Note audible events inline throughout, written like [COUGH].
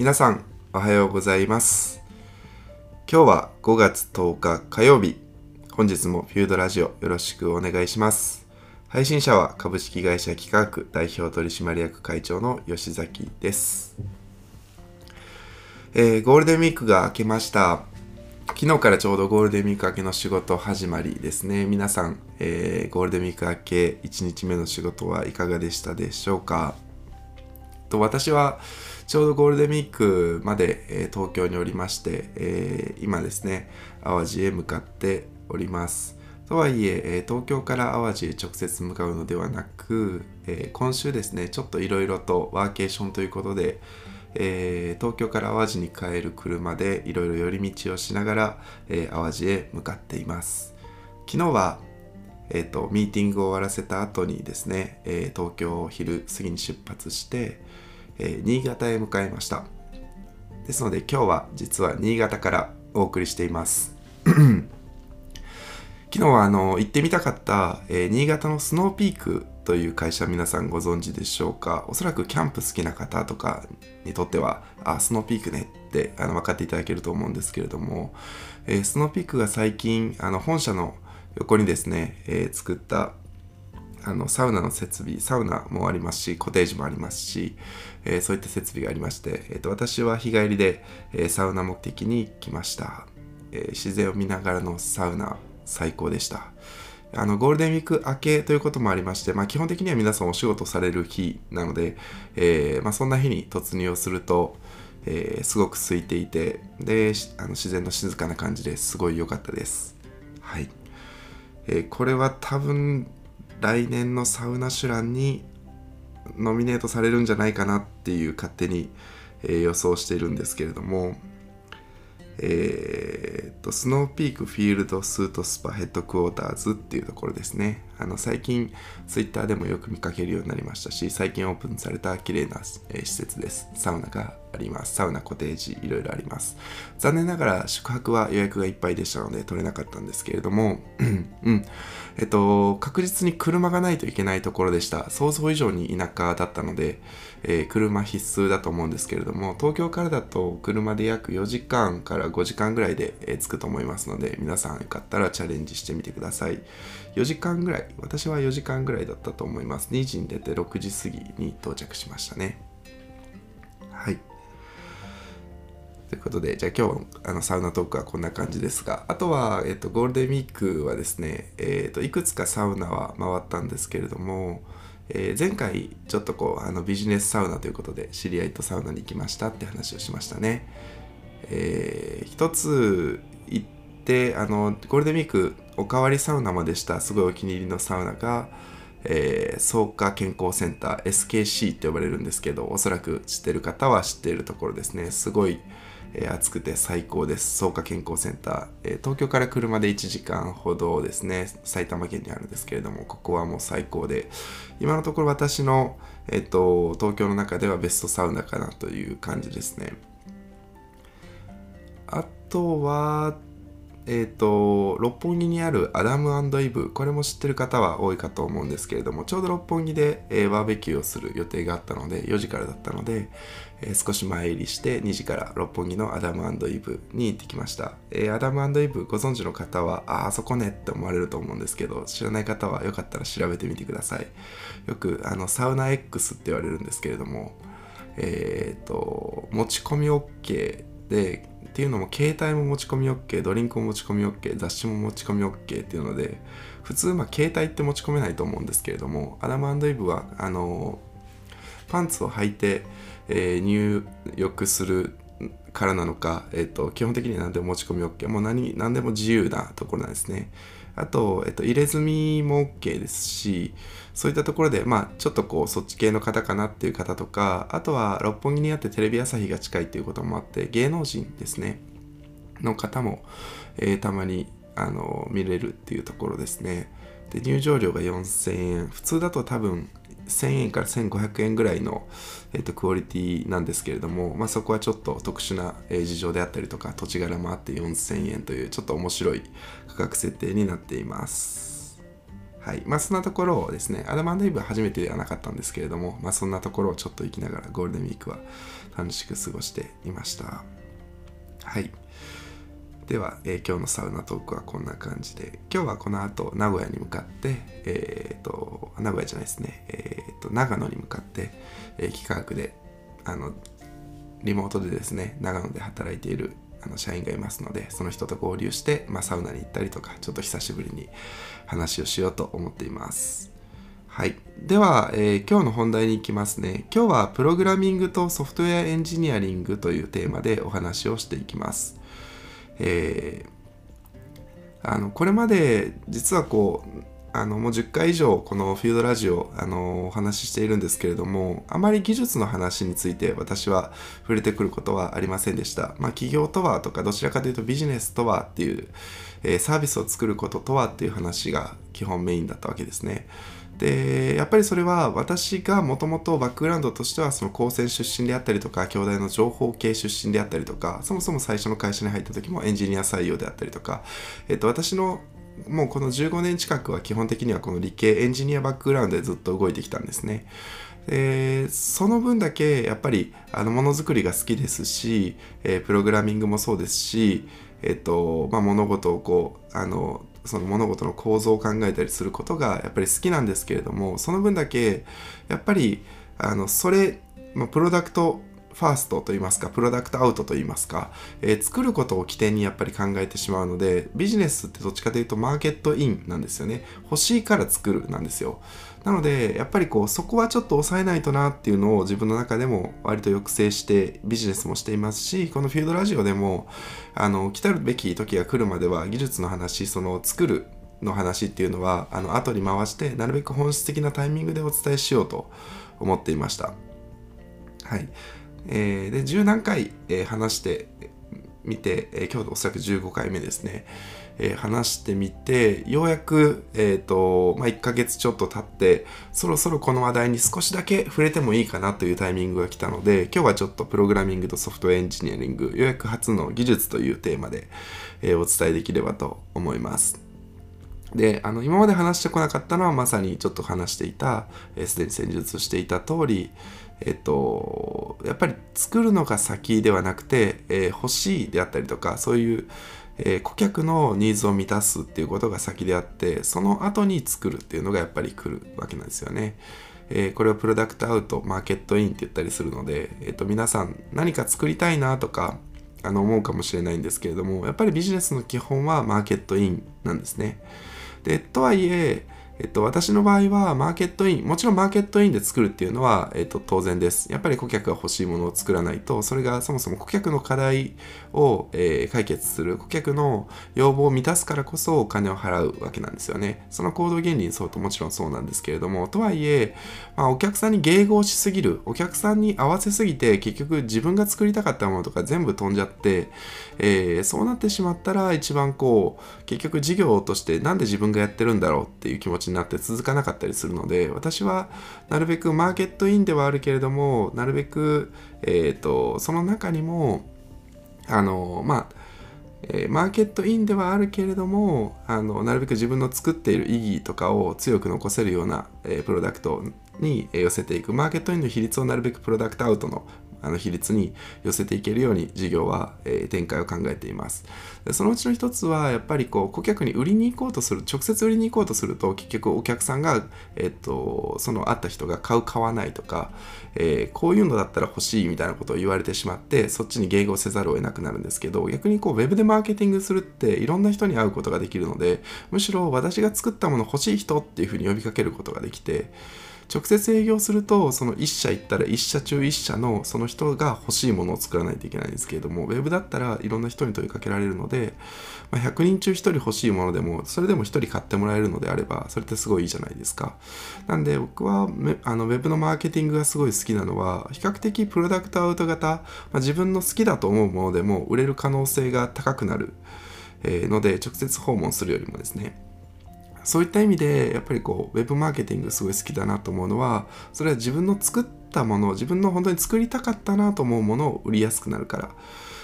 皆さんおはようございます。今日は5月10日火曜日。本日もフュードラジオよろしくお願いします。配信者は株式会社企画代表取締役会長の吉崎です、えーゴールデンウィークが明けました。昨日からちょうどゴールデンウィーク明けの仕事始まりですね。皆さん、えーゴールデンウィーク明け1日目の仕事はいかがでしたでしょうか？と私はちょうどゴールデンウィークまで、え東京におりまして、え今ですね淡路へ向かっております。とはいえ東京から淡路へ直接向かうのではなく、え今週ですねちょっといろいろとワーケーションということで、え東京から淡路に帰る車でいろいろ寄り道をしながら、え淡路へ向かっています。昨日はえー、とミーティングを終わらせた後にですね、えー東京を昼過ぎに出発して、え新潟へ向かいました。ですので今日は実は新潟からお送りしています。[CLEARS THROAT] 昨日はあの行ってみたかった、えー新潟のスノーピークという会社皆さんご存知でしょうか。おそらくキャンプ好きな方とかにとってはあスノーピークねってあの分かっていただけると思うんですけれども、えースノーピークが最近あの本社の横にですね、えー作ったあのサウナの設備サウナもありますしコテージもありますし、えーそういった設備がありまして、えーと私は日帰りで、えーサウナ目的に来ました、えー自然を見ながらのサウナ最高でした。あのゴールデンウィーク明けということもありまして、まあ、基本的には皆さんお仕事される日なので、えーまあ、そんな日に突入をすると、えーすごく空いていてであの自然の静かな感じですごい良かったです。はい、えーこれは多分来年のサウナシュランにノミネートされるんじゃないかなっていう勝手に、えー予想しているんですけれどもえーっとスノーピークフィールドスートスパヘッドクォーターズっていうところですね。あの最近ツイッターでもよく見かけるようになりましたし最近オープンされた綺麗な、え施設です。サウナがあります。サウナコテージいろいろあります。残念ながら宿泊は予約がいっぱいでしたので取れなかったんですけれどもうん。えっと確実に車がないといけないところでした。想像以上に田舎だったので、えー車必須だと思うんですけれども東京からだと車で約4時間から5時間ぐらいで、え着くと思いますので皆さんよかったらチャレンジしてみてください。4時間ぐらい私は4時間ぐらいだったと思います。2時に出て6時過ぎに到着しましたね。はい。ということで、じゃあ今日あのサウナトークはこんな感じですが、あとは、えっと、ゴールデンウィークはですね、えっと、いくつかサウナは回ったんですけれども、えー前回ちょっとこうあのビジネスサウナということで知り合いとサウナに行きましたって話をしましたね。えー一つ行ってあのゴールデンウィークおかわりサウナまでした。すごいお気に入りのサウナが、えー、草加健康センター SKC って呼ばれるんですけどおそらく知ってる方は知っているところですね。すごい、えー暑くて最高です。草加健康センター、えー東京から車で1時間ほどですね。埼玉県にあるんですけれどもここはもう最高で。今のところ私の、えっと東京の中ではベストサウナかなという感じですね。あとは、えっ、と、六本木にあるアダムイブ、これも知ってる方は多いかと思うんですけれども、ちょうど六本木で、えーバーベキューをする予定があったので、4時からだったので、えー少し前入りして2時から六本木のアダムイブに行ってきました。えーアダムイブご存知の方は、ああそこねって思われると思うんですけど、知らない方はよかったら調べてみてください。よくあのサウナ X って言われるんですけれども、えっ、と、持ち込み OK で、っていうのも携帯も持ち込み OK ドリンクも持ち込み OK 雑誌も持ち込み OK っていうので普通まあ携帯って持ち込めないと思うんですけれどもアダムイブはあのパンツを履いて、えー入浴するからなのか、えっと基本的には何でも持ち込み OK もう何何でも自由なところなんですね。あと、えっと、入れ墨も OK ですしそういったところで、まあ、ちょっとこうそっち系の方かなっていう方とかあとは六本木にあってテレビ朝日が近いっていうこともあって芸能人ですね。の方も、えーたまにあの見れるっていうところですね。で入場料が4000円。普通だと多分1000円から1500円ぐらいの、えーとクオリティなんですけれども、まあ、そこはちょっと特殊な、えー事情であったりとか土地柄もあって4000円というちょっと面白い価格設定になっています。はいまあ、そんなところをですね、アダマンドイブは初めてではなかったんですけれども、まあ、そんなところをちょっと行きながらゴールデンウィークは楽しく過ごしていました。はい。では、えー、今日のサウナトークはこんな感じで、今日はこの後名古屋に向かって、えっ、ー、と、名古屋じゃないですね、えっ、ー、と、長野に向かって、えー、企画で、あの、リモートでですね、長野で働いているあの社員がいますのでその人と合流して、まあ、サウナに行ったりとかちょっと久しぶりに話をしようと思っています。はい。では、えー、今日の本題に行きますね。今日はプログラミングとソフトウェアエンジニアリングというテーマでお話をしていきます。えー、あのこれまで実はこうあのもう10回以上このフィードラジオあのお話ししているんですけれどもあまり技術の話について私は触れてくることはありませんでした、まあ、企業とはとかどちらかというとビジネスとはっていう、えー、サービスを作ることとはっていう話が基本メインだったわけですね。でやっぱりそれは私がもともとバックグラウンドとしてはその高専出身であったりとか兄弟の情報系出身であったりとかそもそも最初の会社に入った時もエンジニア採用であったりとか、えっと、私のもうこの15年近くは基本的にはこの理系エンジニアバックグラウンドでずっと動いてきたんですね。でその分だけやっぱりあのものづくりが好きですし、えー、プログラミングもそうですし、えっとまあ、物事をこうあのその物事の構造を考えたりすることがやっぱり好きなんですけれどもその分だけやっぱりあのそれ、まあ、プロダクトファーストと言いますか、プロダクトアウトと言いますか、えー、作ることを起点にやっぱり考えてしまうので、ビジネスってどっちかというとマーケットインなんですよね。欲しいから作るなんですよ。なので、やっぱりこう、そこはちょっと抑えないとなっていうのを自分の中でも割と抑制してビジネスもしていますし、このフィールドラジオでも、あの、来たるべき時が来るまでは技術の話、その作るの話っていうのは、あの、後に回して、なるべく本質的なタイミングでお伝えしようと思っていました。はい。えー、で十何回、えー、話してみて、えー、今日おそらく15回目ですね、えー、話してみてようやく、えーとまあ、1ヶ月ちょっと経ってそろそろこの話題に少しだけ触れてもいいかなというタイミングが来たので今日はちょっとプログラミングとソフトウェアエンジニアリングようやく初の技術というテーマで、えー、お伝えできればと思います。であの今まで話してこなかったのはまさにちょっと話していたすで、えー、に戦術していた通り、えっと、やっぱり作るのが先ではなくて、えー、欲しいであったりとかそういう、えー、顧客のニーズを満たすっていうことが先であってその後に作るっていうのがやっぱり来るわけなんですよね。えー、これをプロダクトアウトマーケットインって言ったりするので、えー、と皆さん何か作りたいなとかあの思うかもしれないんですけれどもやっぱりビジネスの基本はマーケットインなんですね。でとはいええっと、私の場合は、マーケットイン、もちろんマーケットインで作るっていうのは、えっと、当然です。やっぱり顧客が欲しいものを作らないと、それがそもそも顧客の課題を、え、解決する、顧客の要望を満たすからこそお金を払うわけなんですよね。その行動原理に沿うともちろんそうなんですけれども、とはいえ、まあ、お客さんに迎合しすぎる、お客さんに合わせすぎて、結局自分が作りたかったものとか全部飛んじゃって、えー、そうなってしまったら、一番こう、結局事業としてなんで自分がやってるんだろうっていう気持ちになって続かなかったりするので私はなるべくマーケットインではあるけれどもなるべく、えーと、その中にもあのまあえー、マーケットインではあるけれどもあのなるべく自分の作っている意義とかを強く残せるような、えー、プロダクトに寄せていく。マーケットインの比率をなるべくプロダクトアウトのあの比率に寄せていけるように事業は、えー、展開を考えています。でそのうちの一つはやっぱりこう顧客に売りに行こうとする直接売りに行こうとすると結局お客さんが、えーと、その会った人が買う買わないとか、えー、こういうのだったら欲しいみたいなことを言われてしまってそっちに迎合せざるを得なくなるんですけど逆にこうウェブでマーケティングするっていろんな人に会うことができるのでむしろ私が作ったもの欲しい人っていうふうに呼びかけることができて直接営業するとその1社行ったら1社中1社のその人が欲しいものを作らないといけないんですけれどもウェブだったらいろんな人に問いかけられるので、まあ、100人中1人欲しいものでもそれでも1人買ってもらえるのであればそれってすごいいいじゃないですか。なんで僕はあのウェブのマーケティングがすごい好きなのは比較的プロダクトアウト型、まあ、自分の好きだと思うものでも売れる可能性が高くなるので直接訪問するよりもですね。そういった意味でやっぱりこうウェブマーケティングすごい好きだなと思うのはそれは自分の作ったもの自分の本当に作りたかったなと思うものを売りやすくなるから。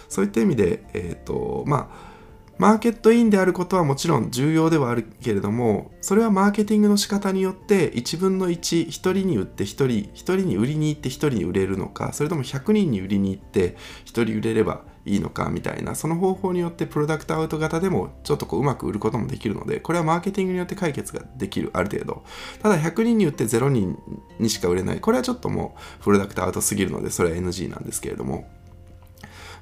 そういった意味で、えーとまあマーケットインであることはもちろん重要ではあるけれどもそれはマーケティングの仕方によって1分の11人に売って1人1人に売りに行って1人に売れるのかそれとも100人に売りに行って1人売れればいいのかみたいなその方法によってプロダクトアウト型でもちょっとこううまく売ることもできるのでこれはマーケティングによって解決ができるある程度。ただ100人に売って0人にしか売れない。これはちょっともうプロダクトアウトすぎるのでそれは NG なんですけれども、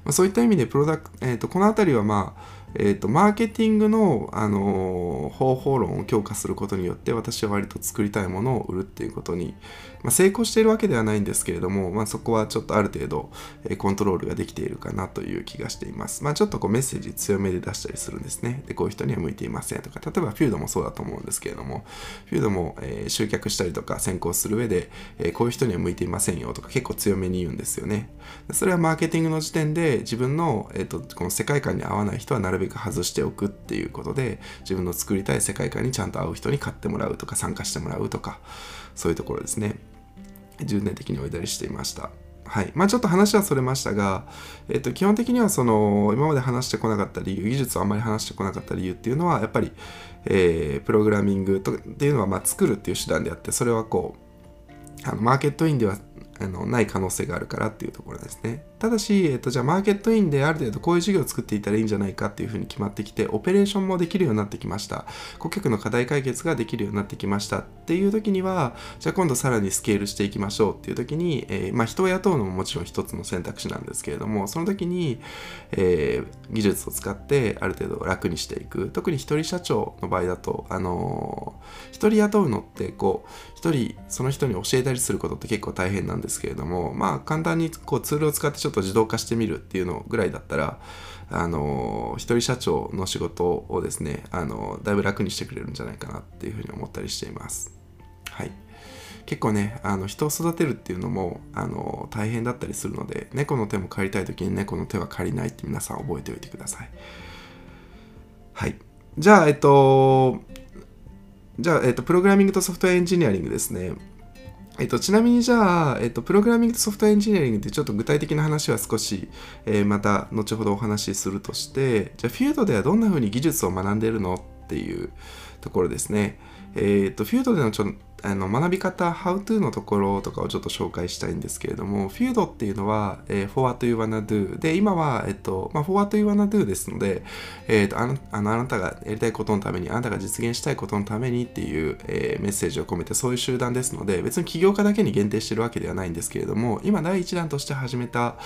ま、そういった意味でプロダク、えーと、この辺りはまあえーと、マーケティングの、あのー、方法論を強化することによって私は割と作りたいものを売るっていうことに、まあ、成功しているわけではないんですけれども、まあ、そこはちょっとある程度、え、コントロールができているかなという気がしています。まあ、ちょっとこうメッセージ強めで出したりするんですね。で、こういう人には向いていませんとか、例えばフィードもそうだと思うんですけれども、フィードも、え、集客したりとか先行する上で、えこういう人には向いていませんよとか結構強めに言うんですよね。それはマーケティングの時点で自分の、えーとこの世界観に合わない人はなるべく外しておくっていうことで自分の作りたい世界観にちゃんと合う人に買ってもらうとか参加してもらうとかそういうところですね重点的に置いたりしていましたはいまあ、ちょっと話はそれましたが、えっと、基本的にはその今まで話してこなかった理由技術をあんまり話してこなかった理由っていうのはやっぱり、えー、プログラミングとっていうのはま作るっていう手段であってそれはこうあのマーケットインではあのない可能性があるからっていうところですね。ただし、えっと、じゃあマーケットインである程度こういう事業を作っていたらいいんじゃないかっていうふうに決まってきて、オペレーションもできるようになってきました。顧客の課題解決ができるようになってきましたっていう時には、じゃあ今度さらにスケールしていきましょうっていう時に、えー、まあ人を雇うのももちろん一つの選択肢なんですけれども、その時に、えー、技術を使ってある程度楽にしていく。特に一人社長の場合だと、あのー、一人雇うのってこう、一人その人に教えたりすることって結構大変なんですけれども、まあ簡単にこうツールを使ってちょっと自動化してみるっていうのぐらいだったらあの一人社長の仕事をですねあのだいぶ楽にしてくれるんじゃないかなっていうふうに思ったりしています。はい。結構ねあの人を育てるっていうのもあの大変だったりするので猫の手も借りたい時に猫の手は借りないって皆さん覚えておいてください。はい。じゃあえっとじゃあ、えっと、プログラミングとソフトウェアエンジニアリングですね。えっと、ちなみにじゃあ、えっと、プログラミングとソフトエンジニアリングってちょっと具体的な話は少し、えー、また後ほどお話しするとして、じゃあフィールドではどんな風に技術を学んでるのっていうところですね。えっと、フィールドでのちょあの学び方、How to のところとかをちょっと紹介したいんですけれども、フィードっていうのは、えー、for what you wanna do で、今は、えっと、まあ、for what you wanna do ですので、えー、とあのあのあなたがやりたいことのために、あなたが実現したいことのためにっていう、えー、メッセージを込めてそういう集団ですので、別に起業家だけに限定してるわけではないんですけれども、今第一弾として始めた、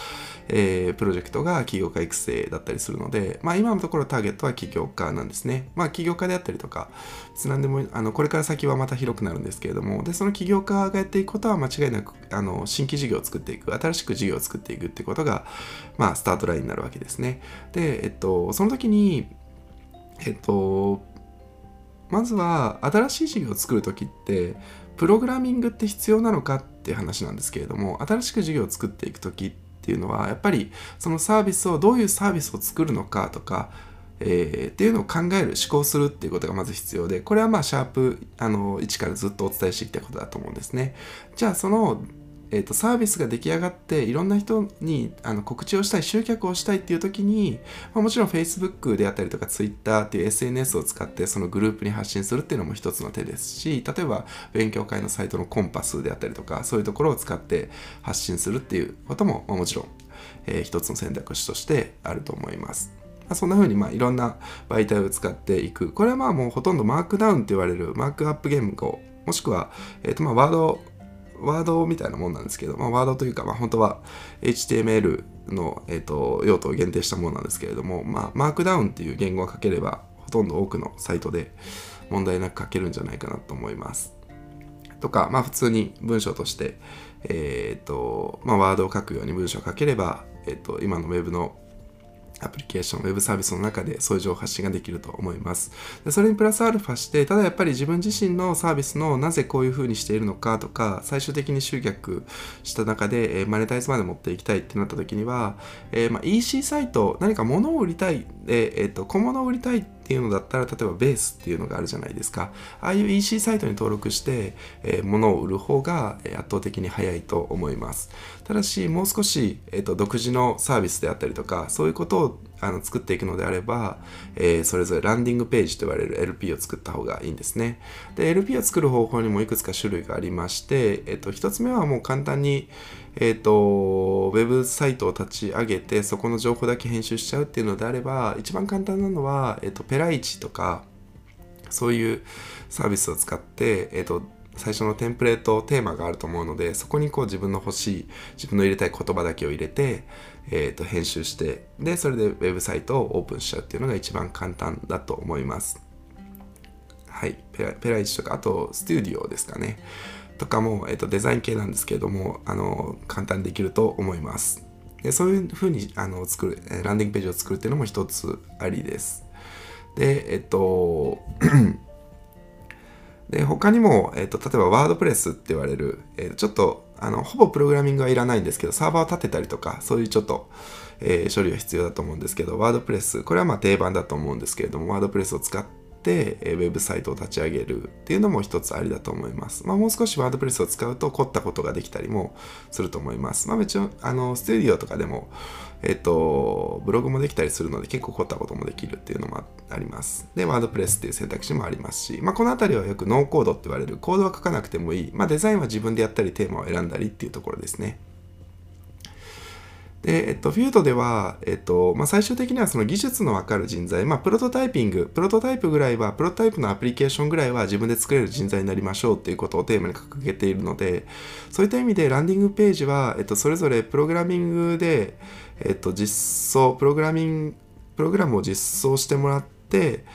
えー、プロジェクトが起業家育成だったりするので、まあ、今のところターゲットは起業家なんですね。まあ、起業家であったりとか、何でもあのこれから先はまた広くなるんですけれども、でその起業家がやっていくことは間違いなくあの新規事業を作っていく新しく事業を作っていくってことが、まあ、スタートラインになるわけですね。で、えっと、その時にえっとまずは新しい事業を作る時ってプログラミングって必要なのかって話なんですけれども新しく事業を作っていく時っていうのはやっぱりそのサービスをどういうサービスを作るのかとかえー、っていうのを考える思考するっていうことがまず必要でこれはまあシャープあの1からずっとお伝えしてきたことだと思うんですねじゃあその、えーと、サービスが出来上がっていろんな人にあの告知をしたい集客をしたいっていう時に、まあ、もちろん Facebook であったりとか Twitter っていう SNS を使ってそのグループに発信するっていうのも一つの手ですし例えば勉強会のサイトのコンパスであったりとかそういうところを使って発信するっていうことも、まあ、もちろん、えー、一つの選択肢としてあると思います。まあ、そんな風にまあいろんな媒体を使っていく。これはまあもうほとんどマークダウンって言われるマークアップ言語、もしくは、え、ー、とまあワード、ワードみたいなもんなんですけど、まあ、ワードというか、まあ、本当は HTML の、えーと、用途を限定したものなんですけれども、まあ、マークダウンっていう言語が書ければ、ほとんど多くのサイトで問題なく書けるんじゃないかなと思います。とか、まあ、普通に文章として、えっ、ー、と、まあ、ワードを書くように文章を書ければ、えっ、ー、と、今の Web のアプリケーション、ウェブサービスの中でそういう情報発信ができると思います。でそれにプラスアルファして、ただやっぱり自分自身のサービスのなぜこういう風にしているのかとか、最終的に集客した中で、えマネタイズまで持っていきたいってなった時には、えー、まあ、EC サイト、何か物を売りたい、えー、と小物を売りたいってていうのだったら、例えばベースっていうのがあるじゃないですか。ああいう EC サイトに登録して、えー、物を売る方が圧倒的に早いと思います。ただし、もう少し、えーと独自のサービスであったりとか、そういうことをあの作っていくのであれば、えー、それぞれランディングページと言われる LP を作った方がいいんですね。で、LP を作る方法にもいくつか種類がありまして、えっと、1つ目はもう簡単に、えっと、ウェブサイトを立ち上げて、そこの情報だけ編集しちゃうっていうのであれば、一番簡単なのは、えっと、ペライチとか、そういうサービスを使って、えっと、最初のテンプレートテーマがあると思うのでそこにこう自分の欲しい自分の入れたい言葉だけを入れて、えー、と編集してでそれでウェブサイトをオープンしちゃうっていうのが一番簡単だと思います。はい。ペラペラ1とかあとスタジオですかね。とかも、えー、とデザイン系なんですけれどもあの簡単にできると思います。でそういうふうにあの作るランディングページを作るっていうのも一つありです。でえっとで、他にも、えっ、ー、と、例えばワードプレスって言われる、えー、ちょっと、あの、ほぼプログラミングはいらないんですけど、サーバーを立てたりとか、そういうちょっと、えー、処理が必要だと思うんですけど、ワードプレス、これはまあ定番だと思うんですけれども、ワードプレスを使って、ウェブサイトを立ち上げるっていうのも一つありだと思います。まあ、もう少しワードプレスを使うと凝ったことができたりもすると思います。まあ、一応、あの、スタジオとかでも、えっと、ブログもできたりするので結構凝ったこともできるっていうのもあります。で、ワードプレスっていう選択肢もありますし、まあ、このあたりはよくノーコードって言われる、コードは書かなくてもいい、まあ、デザインは自分でやったり、テーマを選んだりっていうところですね。で、えっと、フュードでは、えっと、まあ、最終的にはその技術のわかる人材、まあ、プロトタイピング、プロトタイプぐらいは、プロトタイプのアプリケーションぐらいは自分で作れる人材になりましょうっていうことをテーマに掲げているので、そういった意味でランディングページは、えっと、それぞれプログラミングで、えっと、実装、プログラミング、プログラムを実装してもらって、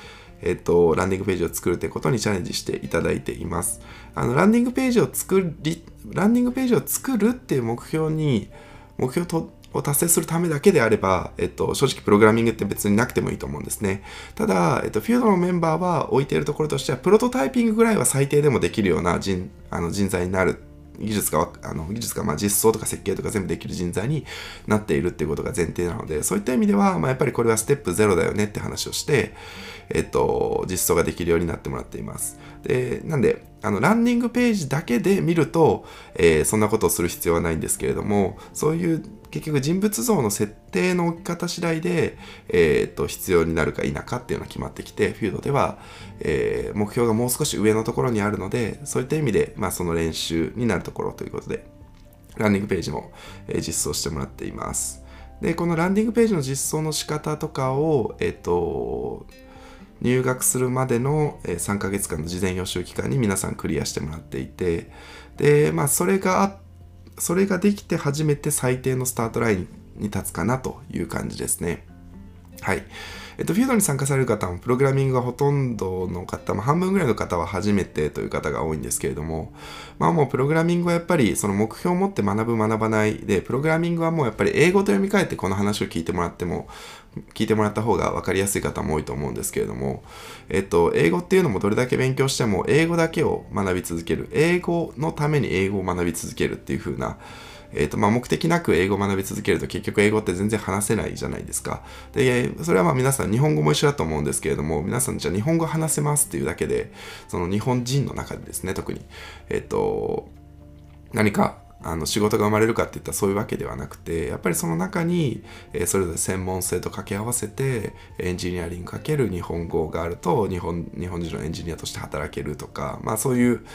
えっと、ランディングページを作るということにチャレンジしていただいています。あの、ランディングページを作り、ランディングページを作るっていう目標に、目標とを達成するためだけであれば、えっと、正直プログラミングって別になくてもいいと思うんですね。ただ、えっと、フィードのメンバーは置いているところとしては、プロトタイピングぐらいは最低でもできるような人あの人材になる技術が、あの技術がまあ実装とか設計とか全部できる人材になっているっていうことが前提なので、そういった意味では、まあ、やっぱりこれはステップゼロだよねって話をして、えっと、実装ができるようになってもらっています。で、なんで、あの、ランディングページだけで見ると、えー、そんなことをする必要はないんですけれども、そういう結局人物像の設定の置き方次第で、えー、と、必要になるか否かっていうのが決まってきて、フィードでは、えー、目標がもう少し上のところにあるので、そういった意味で、まあ、その練習になるところということで、ランディングページも、えー、実装してもらっています。で、このランディングページの実装の仕方とかを、えっと、入学するまでの3ヶ月間の事前予習期間に皆さんクリアしてもらっていて、で、まあ、それがあっそれができて初めて最低のスタートラインに立つかなという感じですね。はい。えっと、フィードに参加される方も、プログラミングがほとんどの方、も、半分ぐらいの方は初めてという方が多いんですけれども、まあもうプログラミングはやっぱりその目標を持って学ぶ学ばないで、プログラミングはもうやっぱり英語と読み替えてこの話を聞いてもらっても、聞いてもらった方が分かりやすい方も多いと思うんですけれども、えっと、英語っていうのもどれだけ勉強しても、英語だけを学び続ける、英語のために英語を学び続けるっていう風な、えっ、と、まあ、目的なく英語を学び続けると結局英語って全然話せないじゃないですか。で、それはまあ皆さん日本語も一緒だと思うんですけれども、皆さんじゃあ日本語話せますっていうだけで、その日本人の中でですね、特に、えっ、と、何かあの仕事が生まれるかっていったらそういうわけではなくてやっぱりその中に、えそれぞれ専門性と掛け合わせてエンジニアリングかける日本語があると日本日本人のエンジニアとして働けるとかまあそういう、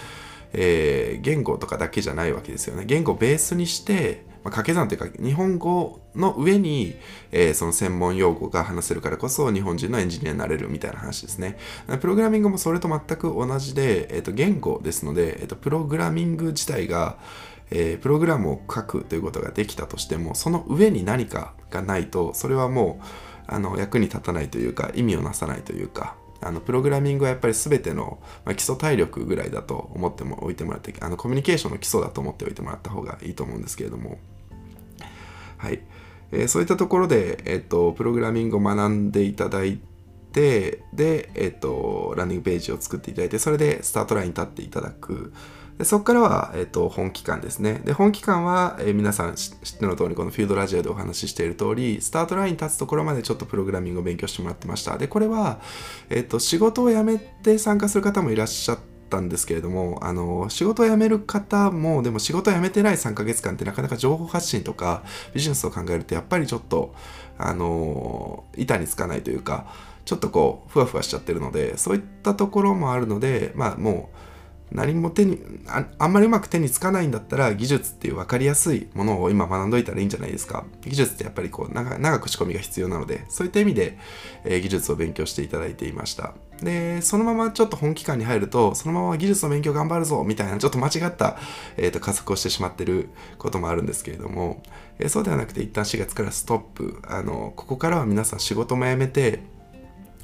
えー、言語とかだけじゃないわけですよね言語をベースにしてまあ、掛け算というか日本語の上に、えー、その専門用語が話せるからこそ日本人のエンジニアになれるみたいな話ですね。プログラミングもそれと全く同じで、えー、と言語ですので、えー、とプログラミング自体が、えー、プログラムを書くということができたとしてもその上に何かがないとそれはもうあの役に立たないというか意味をなさないというかあのプログラミングはやっぱり全ての、まあ、基礎体力ぐらいだと思ってもおいてもらってあのコミュニケーションの基礎だと思っておいてもらった方がいいと思うんですけれども。はい、えー、そういったところで、えっと、プログラミングを学んでいただいてで、えっと、ランディングページを作っていただいてそれでスタートラインに立っていただく。でそこからは、えっ、と、本期間ですね。で、本期間は、えー、皆さん知っての通り、このフィードラジオでお話ししている通り、スタートラインに立つところまでちょっとプログラミングを勉強してもらってました。で、これは、えっ、と、仕事を辞めて参加する方もいらっしゃっったんですけれども、あの、仕事を辞める方も、でも仕事を辞めてない3ヶ月間ってなかなか情報発信とかビジネスを考えると、やっぱりちょっと、あの、板につかないというか、ちょっとこう、ふわふわしちゃってるので、そういったところもあるので、まあもう、何も手にあ、あんまりうまく手につかないんだったら、技術っていう分かりやすいものを今学んどいたらいいんじゃないですか。技術ってやっぱりこう長、く仕込みが必要なので、そういった意味で、えー、技術を勉強していただいていました。で、そのままちょっと本気感に入ると、そのまま技術の勉強頑張るぞみたいな、ちょっと間違った、えーと、加速をしてしまってることもあるんですけれども、えー、そうではなくて、一旦4月からストップ。あの、ここからは皆さん仕事も辞めて、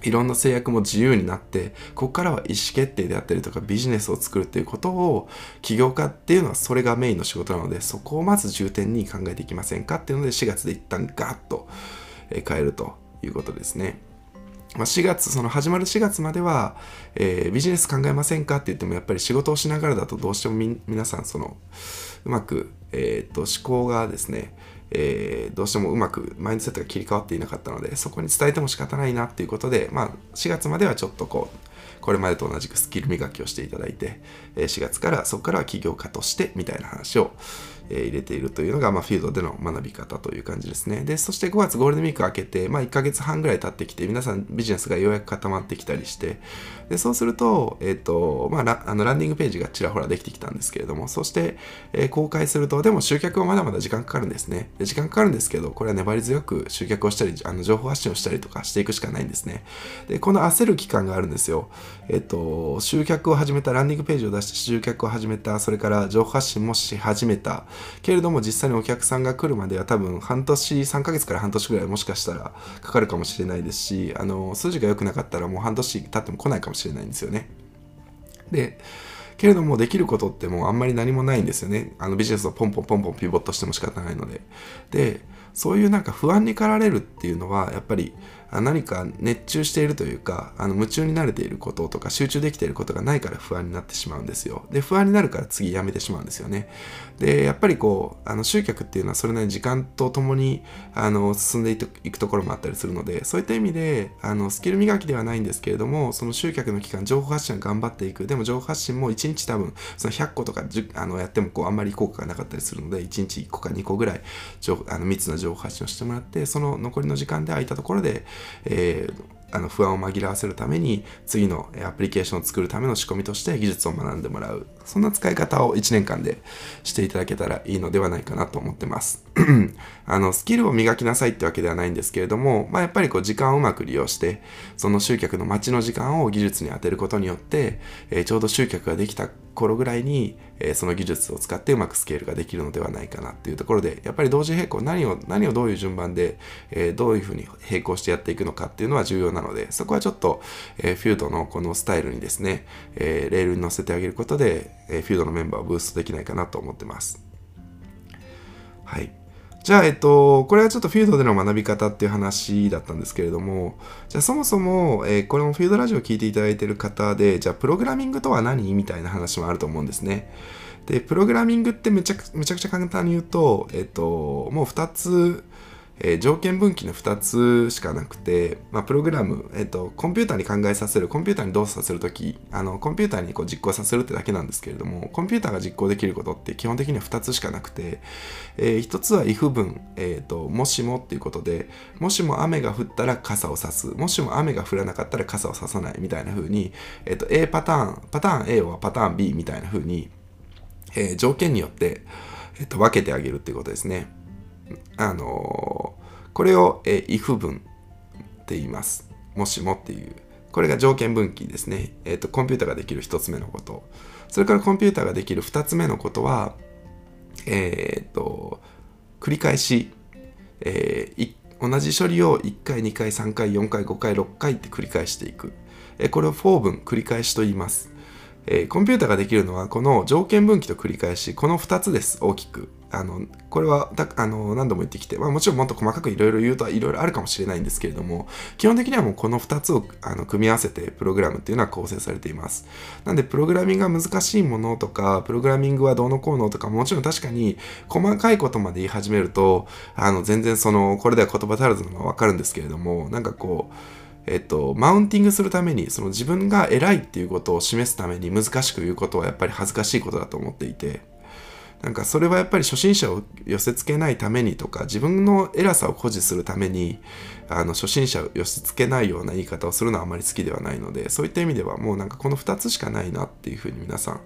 いろんな制約も自由になって、ここからは意思決定であったりとかビジネスを作るっていうことを、起業家っていうのはそれがメインの仕事なので、そこをまず重点に考えていきませんかっていうので、4月で一旦ガーッと変えるということですね。ま、4月、その始まる4月までは、えー、ビジネス考えませんかって言ってもやっぱり仕事をしながらだとどうしても皆さんそのうまく、えー、と思考がですね、えー、どうしてもうまくマインドセットが切り替わっていなかったので、そこに伝えても仕方ないなっていうことで、まあ、4月まではちょっとこう、これまでと同じくスキル磨きをしていただいて、4月からそこからは起業家としてみたいな話を、え入れているというのが、まあ、フィールドでの学び方という感じですね。で、そして5月ゴールデンウィーク明けて、まあ、1ヶ月半ぐらい経ってきて、皆さんビジネスがようやく固まってきたりして、でそうすると、えっ、ー、と、まあラ、あのランディングページがちらほらできてきたんですけれども、そして、えー、公開すると、でも集客はまだまだ時間かかるんですね。で時間かかるんですけど、これは粘り強く集客をしたり、あの情報発信をしたりとかしていくしかないんですね。で、この焦る期間があるんですよ。えっ、ー、と、集客を始めた、ランディングページを出して集客を始めた、それから情報発信もし始めた。けれども、実際にお客さんが来るまでは多分半年3ヶ月から半年ぐらいもしかしたらかかるかもしれないですしあの数字が良くなかったらもう半年経っても来ないかもしれないんですよね。でけれどもできることってもうあんまり何もないんですよね。あのビジネスをポンポンポンポンピボットしても仕方ないので。でそういうなんか不安に駆られるっていうのはやっぱり何か熱中しているというかあの夢中になれていることとか集中できていることがないから不安になってしまうんですよ。で不安になるから次やめてしまうんですよね。でやっぱりこうあの集客っていうのはそれなりに時間とともにあの進んでいくところもあったりするのでそういった意味であのスキル磨きではないんですけれどもその集客の期間情報発信は頑張っていく。でも情報発信も1日多分その100個とかあのやってもこうあんまり効果がなかったりするので1日1個か2個ぐらいあの密な情報発信をしてもらってその残りの時間で空いたところで、えーあの不安を紛らわせるために次のアプリケーションを作るための仕込みとして技術を学んでもらう。そんな使い方を1年間でしていただけたらいいのではないかなと思ってます。あのスキルを磨きなさいってわけではないんですけれども、まあ、やっぱりこう時間をうまく利用してその集客の待ちの時間を技術に当てることによって、えー、ちょうど集客ができた頃ぐらいに、えー、その技術を使ってうまくスケールができるのではないかなっていうところでやっぱり同時並行何を何をどういう順番で、えー、どういうふうに並行してやっていくのかっていうのは重要なのでそこはちょっと、えー、フィードのこのスタイルにですね、えレールに乗せてあげることで、えフィードのメンバーをブーストできないかなと思ってます。はい。じゃあ、えっと、これはちょっとフィールドでの学び方っていう話だったんですけれども、じゃあそもそも、えー、これもフィールドラジオを聞いていただいている方で、じゃあプログラミングとは何みたいな話もあると思うんですね。で、プログラミングってめちゃくめちゃくちゃ簡単に言うと、えっと、もう2つ、えー、条件分岐の2つしかなくて、まあ、プログラム、えーと、コンピューターに考えさせるコンピューターに動作させるときあのコンピューターにこう実行させるってだけなんですけれどもコンピューターが実行できることって基本的には2つしかなくて、えー、1つは if 文、えーと、もしもっていうことでもしも雨が降ったら傘を差すもしも雨が降らなかったら傘を差さないみたいな風に、えーと、A パターンパターン A はパターン B みたいな風に、えー、条件によって、えー、と分けてあげるっていうことですね。あのーこれを、え if 文って言います。もしもっていう。これが条件分岐ですね。えっ、ー、と、コンピューターができる1つ目のこと。それからコンピューターができる2つ目のことは、えっ、ー、と、繰り返し、えー、同じ処理を1回、2回、3回、4回、5回、6回って繰り返していく。えこれを4分繰り返しと言います。えコンピューターができるのはこの条件分岐と繰り返し、この2つです、大きく。あの、これはあの何度も言ってきて、まあ、もちろんもっと細かくいろいろ言うとはいろいろあるかもしれないんですけれども、基本的にはもうこの2つをあの組み合わせてプログラムっていうのは構成されています。なんで、プログラミングが難しいものとか、プログラミングはどうのこうのとか、もちろん確かに細かいことまで言い始めると、あの、全然その、これでは言葉足らずのままわかるんですけれども、なんかこう、えっと、マウンティングするためにその自分が偉いっていうことを示すために難しく言うことはやっぱり恥ずかしいことだと思っていてなんかそれはやっぱり初心者を寄せ付けないためにとか自分の偉さを誇示するためにあの初心者を寄せ付けないような言い方をするのはあまり好きではないのでそういった意味ではもうなんかこの2つしかないなっていうふうに皆さん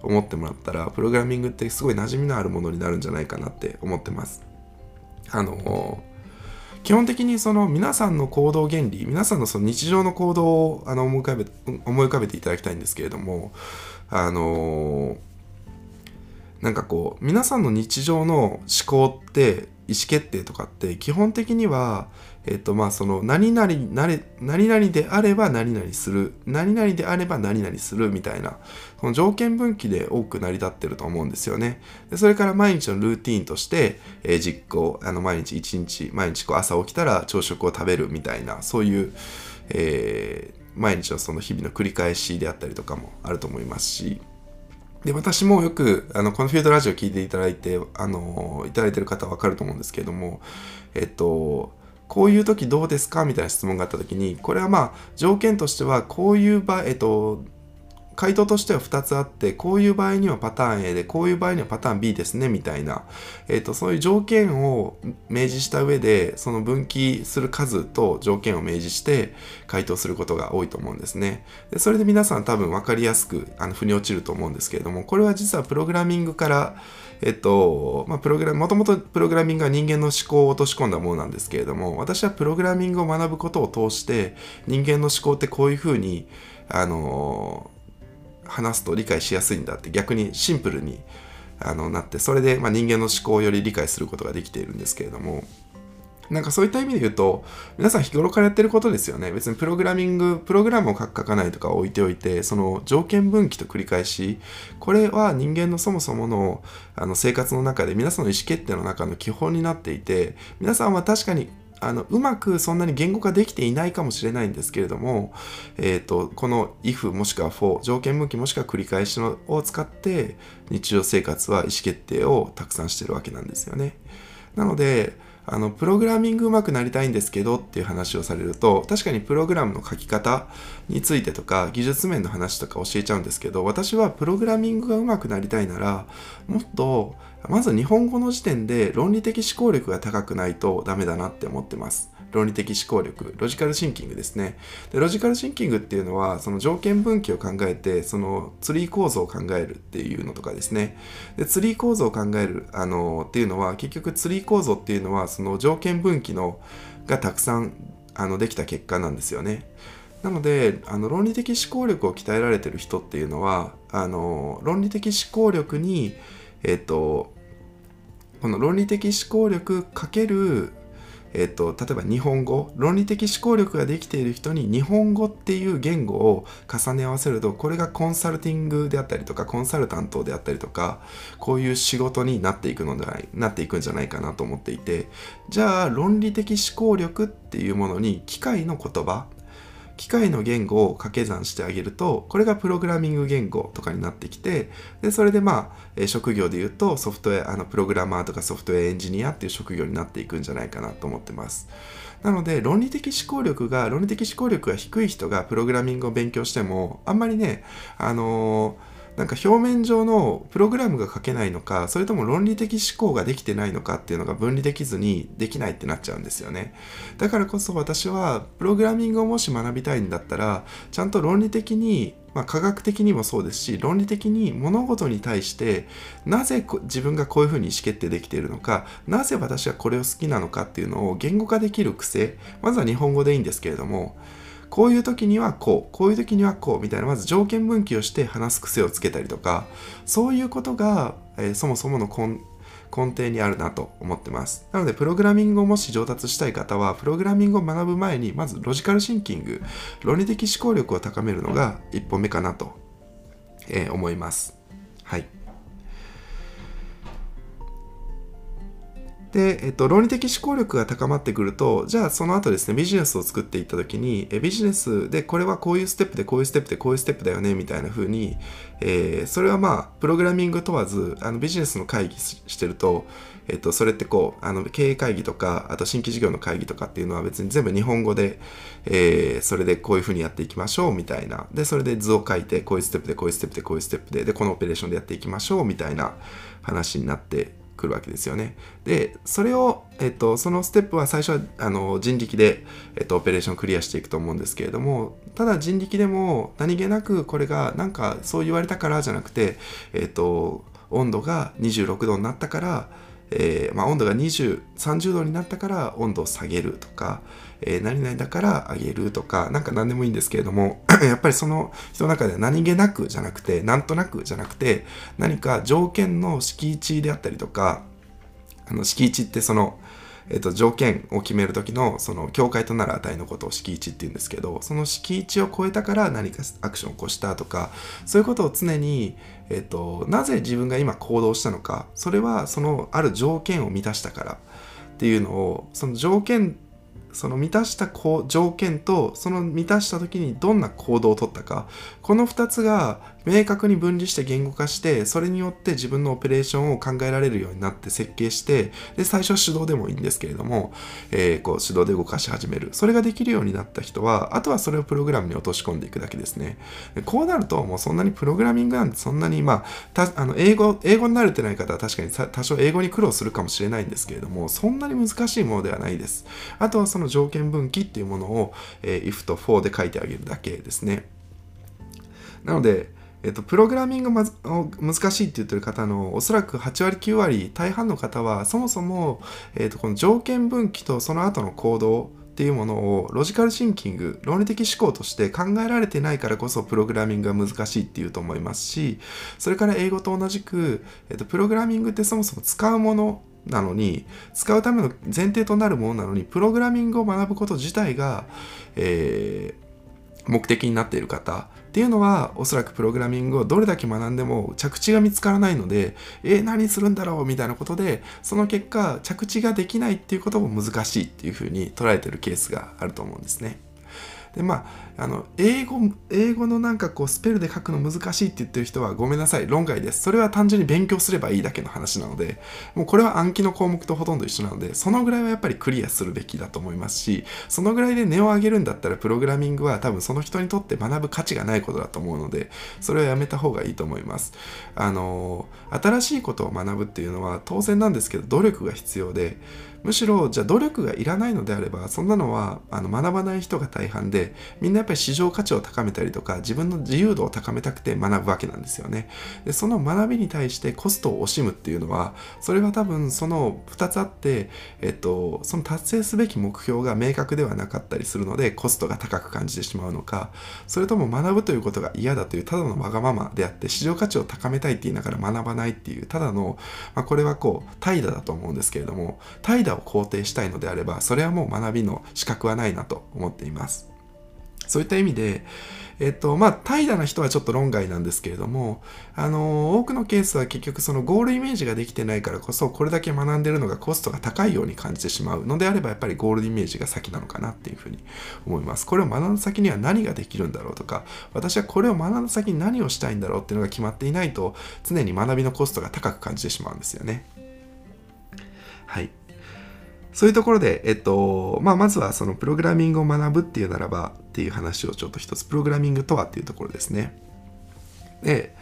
思ってもらったらプログラミングってすごい馴染みのあるものになるんじゃないかなって思ってます。あの基本的にその皆さんの行動原理皆さんのその日常の行動をあの思い浮かべ思い浮かべていただきたいんですけれどもあのなんかこう皆さんの日常の思考って意思決定とかって基本的にはえっ、とまあその何々何々であれば何々する。何々であれば何々するみたいなこの条件分岐で多く成り立ってると思うんですよね。でそれから毎日のルーティンとして、えー、実行あの毎日一日毎日こう朝起きたら朝食を食べるみたいなそういう、えー、毎日のその日々の繰り返しであったりとかもあると思いますし。で私もよくあのこのフィールドラジオ聞いていただいてあのいただいてる方は分かると思うんですけれどもえっとこういう時どうですか？みたいな質問があった時にこれはまあ条件としてはこういう場合、えっと、回答としては2つあってこういう場合にはパターン A でこういう場合にはパターン B ですねみたいな、えーと、そういう条件を明示した上でその分岐する数と条件を明示して回答することが多いと思うんですね。でそれで皆さん多分分かりやすくあの腑に落ちると思うんですけれどもこれは実はプログラミングからえっと、まあ、プログラもともとプログラミングは人間の思考を落とし込んだものなんですけれども、私はプログラミングを学ぶことを通して、人間の思考ってこういうふうに、あの、話すと理解しやすいんだって逆にシンプルにあのなってそれで、ま、人間の思考をより理解することができているんですけれどもなんかそういった意味で言うと皆さん日頃からやってることですよね。別にプログラミングプログラムを書く書かないとか置いておいてその条件分岐と繰り返しこれは人間のそもそものあの生活の中で皆さんの意思決定の中の基本になっていて皆さんは確かにあのうまくそんなに言語化できていないかもしれないんですけれども、えーと、この if もしくは for 条件向きもしくは繰り返しのを使って日常生活は意思決定をたくさんしてるわけなんですよね。なのであのプログラミングうまくなりたいんですけどっていう話をされると確かにプログラムの書き方についてとか技術面の話とか教えちゃうんですけど私はプログラミングがうまくなりたいならもっとまず日本語の時点で論理的思考力が高くないとダメだなって思ってます。論理的思考力、ロジカルシンキングですね。でロジカルシンキングっていうのは、その条件分岐を考えて、そのツリー構造を考えるっていうのとかですね。でツリー構造を考えるあのっていうのは、結局ツリー構造っていうのは、その条件分岐のがたくさんあのできた結果なんですよね。なのであの論理的思考力を鍛えられてる人っていうのはあの論理的思考力にえっ、とこの論理的思考力かけるえっと、例えば日本語。論理的思考力ができている人に日本語っていう言語を重ね合わせるとこれがコンサルティングであったりとかコンサルタントであったりとかこういう仕事になっていくのではないなっていくんじゃないかなと思っていて。じゃあ論理的思考力っていうものに機械の言葉機械の言語を掛け算してあげるとこれがプログラミング言語とかになってきてでそれでまあ職業で言うとソフトウェアあのプログラマーとかソフトウェアエンジニアっていう職業になっていくんじゃないかなと思ってます。なので論理的思考力が論理的思考力が低い人がプログラミングを勉強してもあんまりねあのーなんか表面上のプログラムが書けないのかそれとも論理的思考ができてないのかっていうのが分離できずにできないってなっちゃうんですよね。だからこそ私はプログラミングをもし学びたいんだったらちゃんと論理的にまあ、科学的にもそうですし論理的に物事に対してなぜ自分がこういうふうに意思決定できているのかなぜ私はこれを好きなのかっていうのを言語化できる癖まずは日本語でいいんですけれどもこういう時にはこう、こういう時にはこうみたいな、まず条件分岐をして話す癖をつけたりとか、そういうことが、えー、そもそもの根根底にあるなと思ってます。なので、プログラミングをもし上達したい方は、プログラミングを学ぶ前に、まずロジカルシンキング、論理的思考力を高めるのが一歩目かなと、えー、思います。はい。で、えっと、論理的思考力が高まってくると、じゃあその後ですね、ビジネスを作っていった時に、えビジネスでこれはこういうステップでこういうステップでこういうステップだよね、みたいな風に、えー、それはまあ、プログラミング問わず、あのビジネスの会議してると、えっと、それってこう、あの経営会議とか、あと新規事業の会議とかっていうのは別に全部日本語で、えー、それでこういう風にやっていきましょうみたいな。で、それで図を書いて、こういうステップでこういうステップでこういうステップで、で、このオペレーションでやっていきましょうみたいな話になってくるわけですよね。で、それを、えっと、そのステップは最初はあの人力で、えっと、オペレーションクリアしていくと思うんですけれども、ただ人力でも何気なくこれがなんかそう言われたからじゃなくて、えっと、温度が26度になったから、えー、まあ、温度が20、30度になったから温度を下げるとか、えー、何々だから上げるとか、なんか何でもいいんですけれども、[CLEARS THROAT] やっぱりその人の中では何気なくじゃなくて、なんとなくじゃなくて、何か条件の敷地であったりとか、あの敷地ってその、えっと、条件を決める時のその境界となる値のことを敷地っていうんですけどその敷地を超えたから何かアクションを起こしたとかそういうことを常に、えっと、なぜ自分が今行動したのかそれはそのある条件を満たしたからっていうのをその条件その満たした条件とその満たした時にどんな行動をとったかこの2つが明確に分離して言語化してそれによって自分のオペレーションを考えられるようになって設計してで最初は手動でもいいんですけれども、えー、こう手動で動かし始める。それができるようになった人はあとはそれをプログラムに落とし込んでいくだけですね。でこうなるともうそんなにプログラミングなんてそんなにまああの英語英語に慣れてない方は確かに多少英語に苦労するかもしれないんですけれどもそんなに難しいものではないです。あとはその条件分岐っていうものを、えー、if と for で書いてあげるだけですね。なのでえっと、プログラミングま難しいって言ってる方のおそらく8割9割大半の方はそもそも、えっと、この条件分岐とその後の行動っていうものをロジカルシンキング論理的思考として考えられてないからこそプログラミングが難しいっていうと思いますしそれから英語と同じく、えっと、プログラミングってそもそも使うものなのに使うための前提となるものなのにプログラミングを学ぶこと自体が、えー、目的になっている方っていうのはおそらくプログラミングをどれだけ学んでも着地が見つからないのでえー、何するんだろうみたいなことでその結果着地ができないっていうことも難しいっていうふうに捉えてるケースがあると思うんですね。でまああの英語英語のなんかこうスペルで書くの難しいって言ってる人はごめんなさい。論外です。それは単純に勉強すればいいだけの話なのでもうこれは暗記の項目とほとんど一緒なのでそのぐらいはやっぱりクリアするべきだと思いますしそのぐらいで値を上げるんだったらプログラミングは多分その人にとって学ぶ価値がないことだと思うのでそれはやめた方がいいと思います。あの新しいことを学ぶっていうのは当然なんですけど努力が必要でむしろじゃあ努力がいらないのであればそんなのはあの学ばない人が大半でみんなやっぱり市場価値を高めたりとか自分の自由度を高めたくて学ぶわけなんですよね。でその学びに対してコストを惜しむっていうのはそれは多分その2つあって、えっと、その達成すべき目標が明確ではなかったりするのでコストが高く感じてしまうのかそれとも学ぶということが嫌だというただのわがままであって市場価値を高めたいって言いながら学ばないっていうただの、まあ、これはこう怠惰だと思うんですけれども怠惰を肯定したいのであればそれはもう学びの資格はないなと思っています。そういった意味でえっとまあ怠惰な人はちょっと論外なんですけれどもあの多くのケースは結局そのゴールイメージができてないからこそこれだけ学んでるのがコストが高いように感じてしまうのであればやっぱりゴールイメージが先なのかなっていうふうに思います。これを学んだ先には何ができるんだろうとか私はこれを学んだ先に何をしたいんだろうっていうのが決まっていないと常に学びのコストが高く感じてしまうんですよね。はい。そういうところで、えっと、まあ、まずはそのプログラミングを学ぶっていうならばっていう話をちょっと一つ、プログラミングとはっていうところですね。で、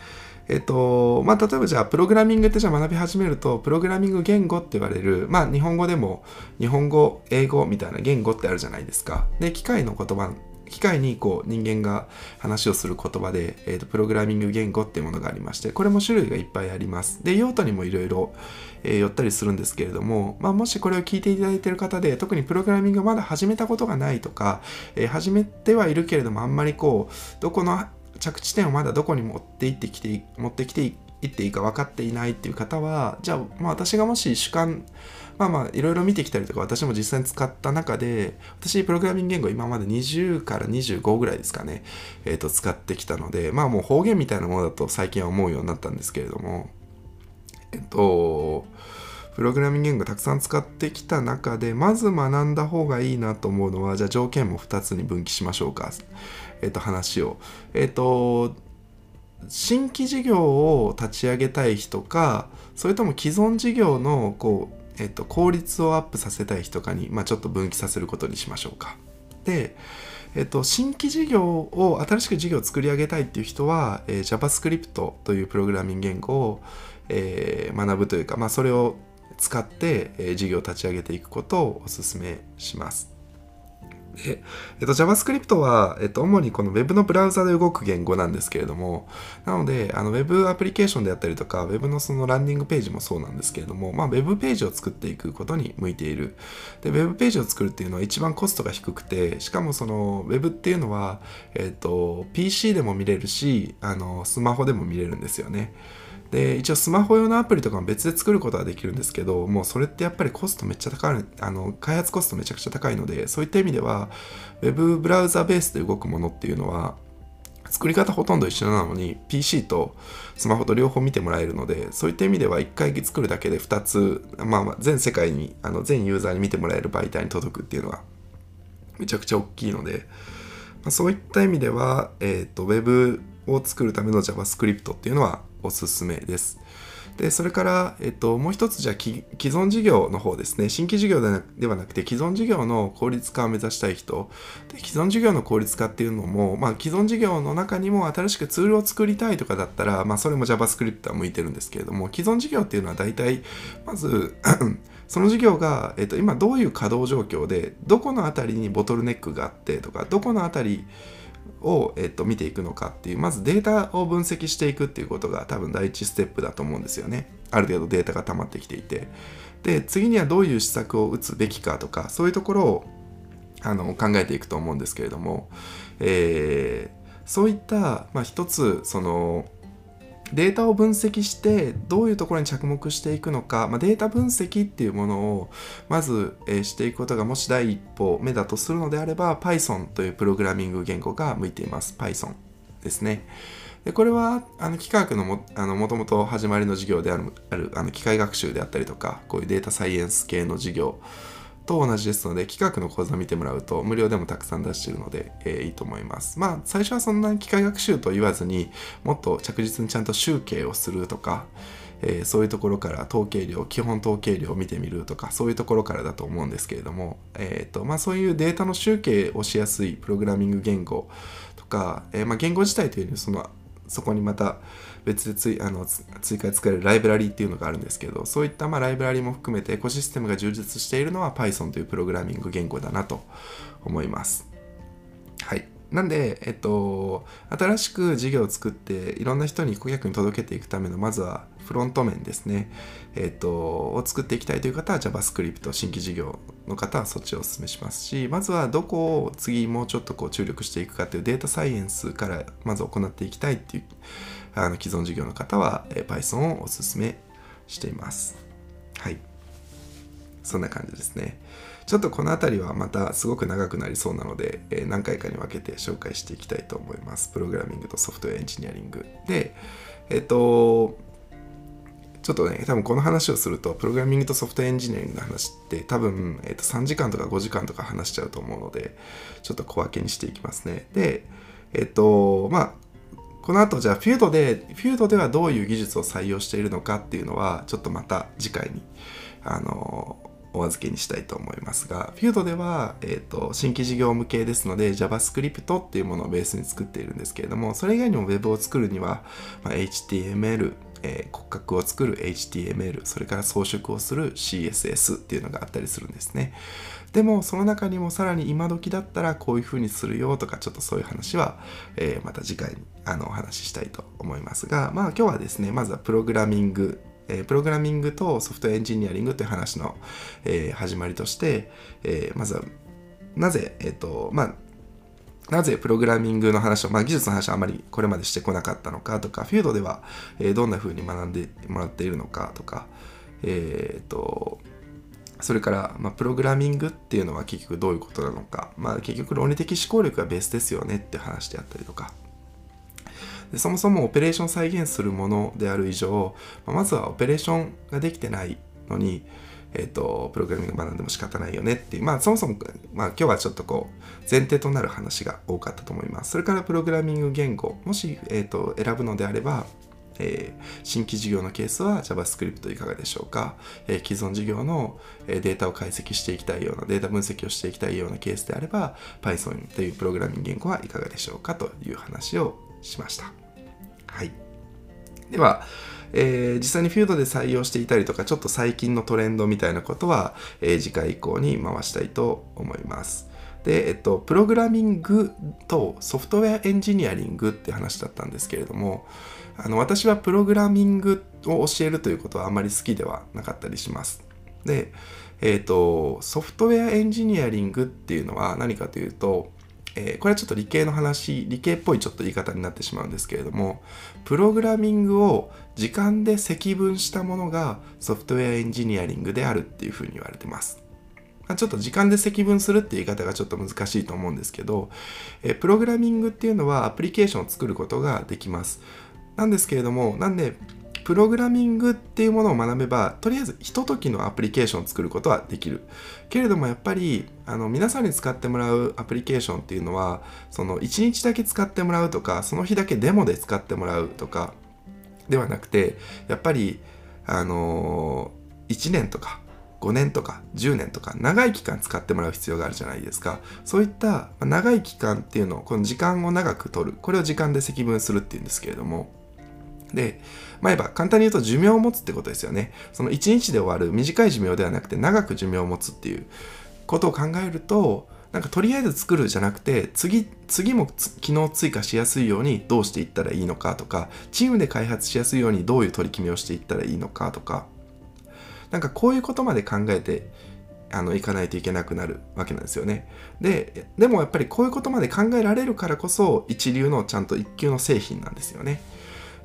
えっと、まあ、例えばじゃあ、プログラミングってじゃあ学び始めると、プログラミング言語って言われる、まあ、日本語でも、日本語、英語みたいな言語ってあるじゃないですか。で、機械の言葉機械にこう人間が話をする言葉で、えーと、プログラミング言語っていうものがありましてこれも種類がいっぱいありますで用途にもいろいろ寄ったりするんですけれども、まあ、もしこれを聞いていただいている方で特にプログラミングまだ始めたことがないとか、えー、始めてはいるけれどもあんまりこうどこの着地点をまだどこに持っていってきて持ってきていっていいか分かっていないっていう方はじゃあ、まあ、私がもし主観まあまあいろいろ見てきたりとか私も実際に使った中で私プログラミング言語今まで20から25ぐらいですかね、えー、と使ってきたのでまあもう方言みたいなものだと最近は思うようになったんですけれどもえっとプログラミング言語たくさん使ってきた中でまず学んだ方がいいなと思うのはじゃあ条件も2つに分岐しましょうか、えっと話を。えっと新規事業を立ち上げたい人かそれとも既存事業のこう、えっと、効率をアップさせたい人かに、まあ、ちょっと分岐させることにしましょうか。でえっと、新規事業を新しく事業を作り上げたいっていう人は、えー、JavaScript というプログラミング言語を、えー、学ぶというか、まあ、それを使って、えー、事業を立ち上げていくことをお勧めします。で、えっと、JavaScript は、えっと、主にこの Web のブラウザで動く言語なんですけれども、なので、あの Web アプリケーションであったりとか、Web のそのランディングページもそうなんですけれども、まあ、Web ページを作っていくことに向いている。で、Web ページを作るっていうのは一番コストが低くて、しかもその Web っていうのは、えっと、PC でも見れるし、あの、スマホでも見れるんですよね。で一応スマホ用のアプリとかも別で作ることはできるんですけどもうそれってやっぱりコストめっちゃ高いあの開発コストめちゃくちゃ高いのでそういった意味では Web ブラウザベースで動くものっていうのは作り方ほとんど一緒なのに PC とスマホと両方見てもらえるのでそういった意味では1回作るだけで2つ、まあ、全世界にあの全ユーザーに見てもらえる媒体に届くっていうのはめちゃくちゃ大きいので、まあ、そういった意味では、えーと、Web を作るための JavaScript っていうのはおすすめです。でそれから、えっと、もう一つじゃあ既存事業の方ですね新規事業ではなくて既存事業の効率化を目指したい人で既存事業の効率化っていうのも、まあ、既存事業の中にも新しくツールを作りたいとかだったら、まあ、それも JavaScript は向いてるんですけれども既存事業っていうのは大体まず [CLEARS THROAT] その事業が、えっと、今どういう稼働状況でどこの辺りにボトルネックがあってとかどこの辺りを、えっと、見ていくのかっていうまずデータを分析していくっていうことが多分第一ステップだと思うんですよね。ある程度データが溜まってきていて。で次にはどういう施策を打つべきかとかそういうところをあの考えていくと思うんですけれども、えー、そういった、まあ、一つそのデータを分析してどういうところに着目していくのか、まあ、データ分析っていうものをまず、え、していくことがもし第一歩目だとするのであれば Python というプログラミング言語が向いています。Python ですね。でこれはあの機械学のもあのもともと始まりの授業であるあるあの機械学習であったりとかこういうデータサイエンス系の授業と同じですので、企画の講座を見てもらうと無料でもたくさん出しているので、えー、いいと思います。まあ、最初はそんな機械学習と言わずにもっと着実にちゃんと集計をするとか、えー、そういうところから統計量、基本統計量を見てみるとか、そういうところからだと思うんですけれども、えーとまあ、そういうデータの集計をしやすいプログラミング言語とか、えー、まあ、言語自体というよりそのそこにまた別でついあの追加で使えるライブラリーっていうのがあるんですけどそういったまあライブラリーも含めてエコシステムが充実しているのは Python というプログラミング言語だなと思います。はい。なんで、えっと、新しく事業を作っていろんな人に顧客に届けていくためのまずはフロント面ですね、えっと、を作っていきたいという方は JavaScript 新規事業の方はそっちをお勧めしますしまずはどこを次もうちょっとこう注力していくかというデータサイエンスからまず行っていきたいっていうあの既存事業の方は、え Python をおすすめしています。はい。そんな感じですね。ちょっとこの辺りはまたすごく長くなりそうなので、え何回かに分けて紹介していきたいと思います。プログラミングとソフトウェアエンジニアリング。で、えっ、と、ちょっとね、多分この話をすると、プログラミングとソフトエンジニアリングの話って多分、えー、と3時間とか5時間とか話しちゃうと思うので、ちょっと小分けにしていきますね。で、えっ、と、まあ、この後じゃあフィードでフィードではどういう技術を採用しているのかっていうのはちょっとまた次回にあのお預けにしたいと思いますが、フィードでは、えーと、新規事業向けですので JavaScript っていうものをベースに作っているんですけれども、それ以外にも Web を作るには、まあ、HTML、えー、骨格を作る HTML、それから装飾をする CSS っていうのがあったりするんですね。でもその中にもさらに今時だったらこういう風にするよとかちょっとそういう話は、えー、また次回にあのお話ししたいと思いますがまあ今日はですねまずはプログラミングえプログラミングとソフトエンジニアリングという話の、えー、始まりとして、えー、まずはなぜ、えっ、ー、とまあなぜプログラミングの話を、まあ、技術の話はあまりこれまでしてこなかったのかとか、フィードでは、え、どんな風に学んでもらっているのかとか、えっ、と、それから、まあ、プログラミングっていうのは結局どういうことなのか、まあ、結局論理的思考力がベースですよねって話であったりとかでそもそもオペレーション再現するものである以上、まあ、まずはオペレーションができてないのに、えーと、プログラミング学んでも仕方ないよねっていうまあそもそも、まあ、今日はちょっとこう前提となる話が多かったと思います。それからプログラミング言語もし、えーと、選ぶのであればえー、新規事業のケースは JavaScript いかがでしょうか、えー、既存事業の、えデータを解析していきたいようなデータ分析をしていきたいようなケースであれば Python というプログラミング言語はいかがでしょうかという話をしました。はい。では、えー、実際にフィードで採用していたりとかちょっと最近のトレンドみたいなことは、えー、次回以降に回したいと思います。で、えっと、プログラミングとソフトウェアエンジニアリングって話だったんですけれどもあの私はプログラミングを教えるということはあまり好きではなかったりします。で、えっと、ソフトウェアエンジニアリングっていうのは何かというとえー、これはちょっと理系の話理系っぽいちょっと言い方になってしまうんですけれどもプログラミングを時間で積分したものがソフトウェアエンジニアリングであるっていうふうに言われてます。まちょっと時間で積分するっていう言い方がちょっと難しいと思うんですけど、えプログラミングっていうのはアプリケーションを作ることができます。なんですけれどもなんでプログラミングっていうものを学べばとりあえずひとときのアプリケーションを作ることはできる。けれどもやっぱりあの皆さんに使ってもらうアプリケーションっていうのはその1日だけ使ってもらうとかその日だけデモで使ってもらうとかではなくてやっぱりあのー、1年とか5年とか10年とか長い期間使ってもらう必要があるじゃないですか。そういった長い期間っていうのをこの時間を長く取る。これを時間で積分するっていうんですけれども。で、まあ、言えば簡単に言うと寿命を持つってことですよね。その1日で終わる短い寿命ではなくて長く寿命を持つっていうことを考えると、なんかとりあえず作るじゃなくて、次、次も機能追加しやすいようにどうしていったらいいのかとか、チームで開発しやすいようにどういう取り決めをしていったらいいのかとか、なんかこういうことまで考えてあのいかないといけなくなるわけなんですよね。で、でもやっぱりこういうことまで考えられるからこそ一流のちゃんと一級の製品なんですよね。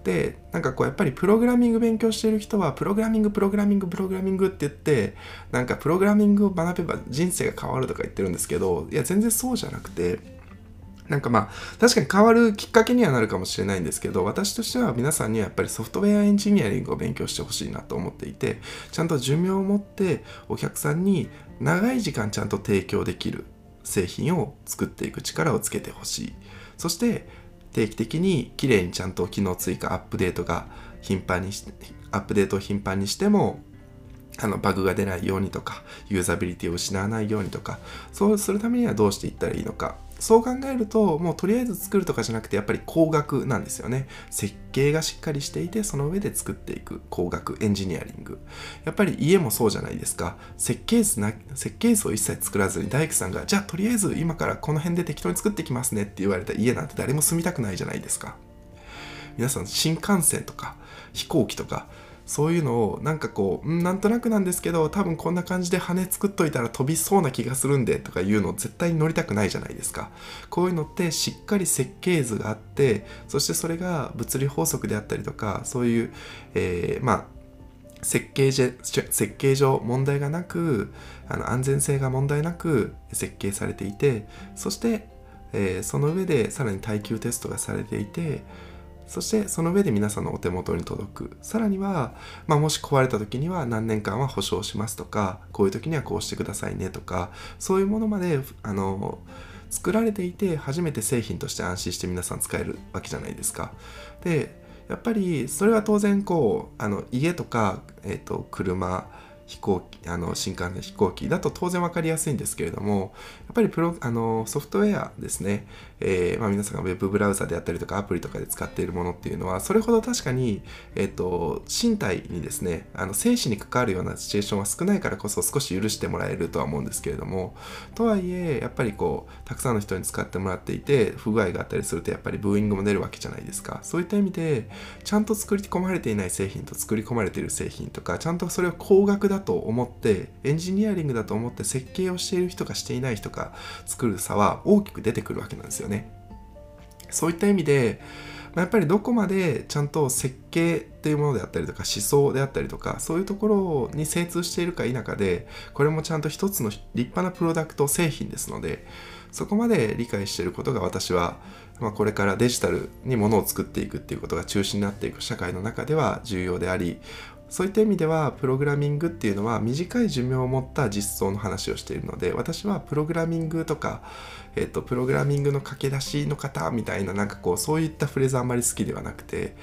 でなんかこうやっぱりプログラミング勉強してる人はプログラミングプログラミングプログラミングって言ってなんかプログラミングを学べば人生が変わるとか言ってるんですけどいや全然そうじゃなくてなんかまあ確かに変わるきっかけにはなるかもしれないんですけど私としては皆さんにはやっぱりソフトウェアエンジニアリングを勉強してほしいなと思っていてちゃんと寿命を持ってお客さんに長い時間ちゃんと提供できる製品を作っていく力をつけてほしい。そして定期的にきれいにちゃんと機能追加アップデートが頻繁にしてアップデートを頻繁にしてもあのバグが出ないようにとかユーザビリティを失わないようにとかそうするためにはどうしていったらいいのか。そう考えるともうとりあえず作るとかじゃなくてやっぱり工学なんですよね。設計がしっかりしていてその上で作っていく工学エンジニアリング。やっぱり家もそうじゃないですか。設計図な設計図を一切作らずに大工さんがじゃあとりあえず今からこの辺で適当に作ってきますねって言われた家なんて誰も住みたくないじゃないですか。皆さん新幹線とか飛行機とかそういうのをなんかこうなんとなくなんですけど多分こんな感じで羽作っといたら飛びそうな気がするんでとかいうの絶対に乗りたくないじゃないですか。こういうのってしっかり設計図があってそしてそれが物理法則であったりとかそういう、えー、まあ設計設計上問題がなくあの安全性が問題なく設計されていてそして、えー、その上でさらに耐久テストがされていてそしてその上で皆さんのお手元に届くさらには、まあ、もし壊れた時には何年間は保証しますとかこういう時にはこうしてくださいねとかそういうものまであの作られていて初めて製品として安心して皆さん使えるわけじゃないですか。でやっぱりそれは当然こうあの家とか、えーと車飛行機あの新幹線飛行機だと当然分かりやすいんですけれどもやっぱりプロあのソフトウェアですね、えー、まあ、皆さんが Web ブラウザであったりとかアプリとかで使っているものっていうのはそれほど確かに、えーと、身体にですねあの生死に関わるようなシチュエーションは少ないからこそ少し許してもらえるとは思うんですけれどもとはいえやっぱりこうたくさんの人に使ってもらっていて不具合があったりするとやっぱりブーイングも出るわけじゃないですか。そういった意味でちゃんと作り込まれていない製品と作り込まれている製品とかちゃんとそれを高額だと思ってエンジニアリングだと思って設計をしている人かしていない人か作る差は大きく出てくるわけなんですよ。ね。そういった意味で、まやっぱりどこまでちゃんと設計っていうものであったりとか思想であったりとかそういうところに精通しているか否かでこれもちゃんと一つの立派なプロダクト製品ですのでそこまで理解していることが私は、まあ、これからデジタルにものを作っていくっていうことが中心になっていく社会の中では重要でありそういった意味ではプログラミングっていうのは短い寿命を持った実装の話をしているので私はプログラミングとか、えっと、プログラミングの駆け出しの方みたいななんかこうそういったフレーズあんまり好きではなくて、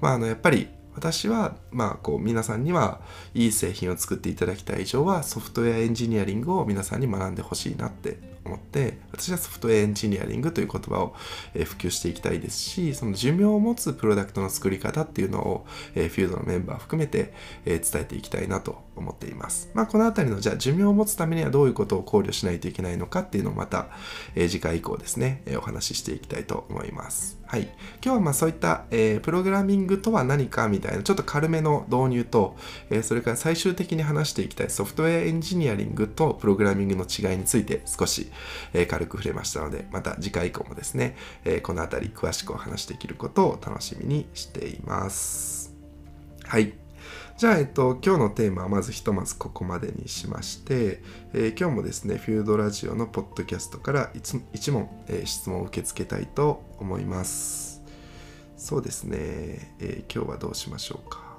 まあ、あのやっぱり私は、まあ、こう皆さんにはいい製品を作っていただきたい。以上はソフトウェアエンジニアリングを皆さんに学んでほしいなって思って私はソフトウェアエンジニアリングという言葉を、え普及していきたいですしその寿命を持つプロダクトの作り方っていうのを、えフィールドのメンバー含めて、え伝えていきたいなと思っています。まあ、この辺りのじゃあ寿命を持つためにはどういうことを考慮しないといけないのかっていうのをまた、え次回以降ですね、えお話ししていきたいと思います。はい。今日はまあそういった、えー、プログラミングとは何かみたいなちょっと軽めの導入と、えー、それから最終的に話していきたいソフトウェアエンジニアリングとプログラミングの違いについて少し、えー、軽く触れましたので、また次回以降もですね、えこの辺り詳しくお話しできることを楽しみにしています。はい。じゃあ、えっと、今日のテーマはまずひとまずここまでにしまして、えー、今日もですね、フィードラジオのポッドキャストから1問、えー、質問を受け付けたいと思います。そうですね、えー、今日はどうしましょうか。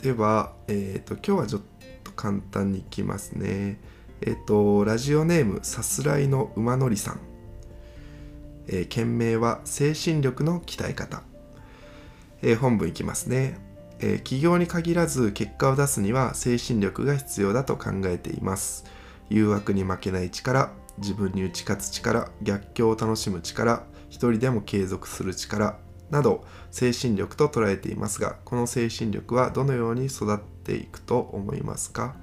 では、えっ、と、今日はちょっと簡単にいきますね。えっ、と、ラジオネームさすらいの馬乗りさん。えー、件名は精神力の鍛え方。えー、本文いきますね、えー、企業に限らず結果を出すには精神力が必要だと考えています。誘惑に負けない力自分に打ち勝つ力逆境を楽しむ力一人でも継続する力など精神力と捉えていますがこの精神力はどのように育っていくと思いますか？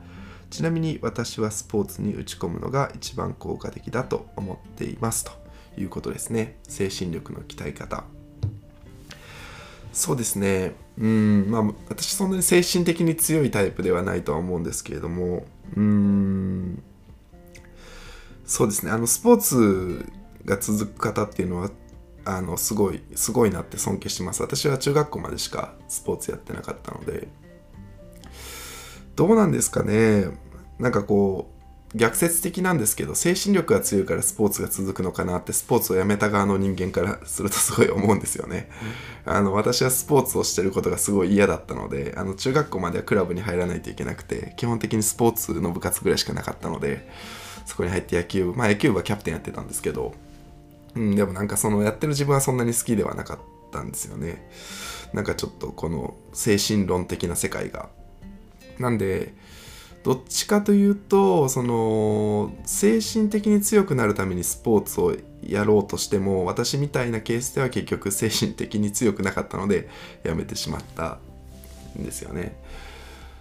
ちなみに私はスポーツに打ち込むのが一番効果的だと思っています。ということですね。精神力の鍛え方。そうですね。うんまあ私そんなに精神的に強いタイプではないとは思うんですけれどもうんそうですね。あのスポーツが続く方っていうのはあのすごいすごいなって尊敬してます。私は中学校までしかスポーツやってなかったので。どうなんですかね。なんかこう逆説的なんですけど精神力が強いからスポーツが続くのかなってスポーツをやめた側の人間からするとすごい思うんですよね。あの私はスポーツをしてることがすごい嫌だったのであの中学校まではクラブに入らないといけなくて基本的にスポーツの部活ぐらいしかなかったのでそこに入って野球部まあ野球部はキャプテンやってたんですけど、うん、でもなんかそのやってる自分はそんなに好きではなかったんですよね。なんかちょっとこの精神論的な世界が。なんでどっちかというとその精神的に強くなるためにスポーツをやろうとしても私みたいなケースでは結局精神的に強くなかったのでやめてしまったんですよね。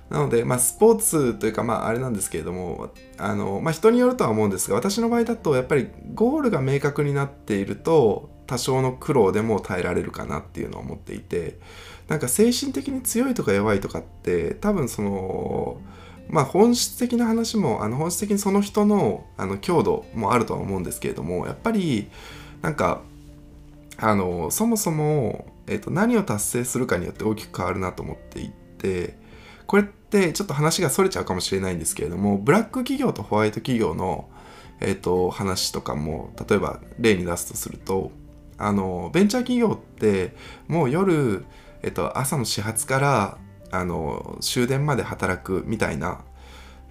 なので、まあ、スポーツというか、まあ、あれなんですけれどもあの、まあ、人によるとは思うんですが私の場合だとやっぱりゴールが明確になっていると多少の苦労でも耐えられるかなっていうのを思っていてなんか精神的に強いとか弱いとかって多分そのまあ本質的な話もあの本質的にその人のあの強度もあるとは思うんですけれどもやっぱりなんかあのそもそも、えーと、何を達成するかによって大きく変わるなと思っていてこれってちょっと話がそれちゃうかもしれないんですけれどもブラック企業とホワイト企業の、えーと、話とかも例えば例に出すとするとあのベンチャー企業ってもう夜、えーと朝の始発からあの終電まで働くみたいな、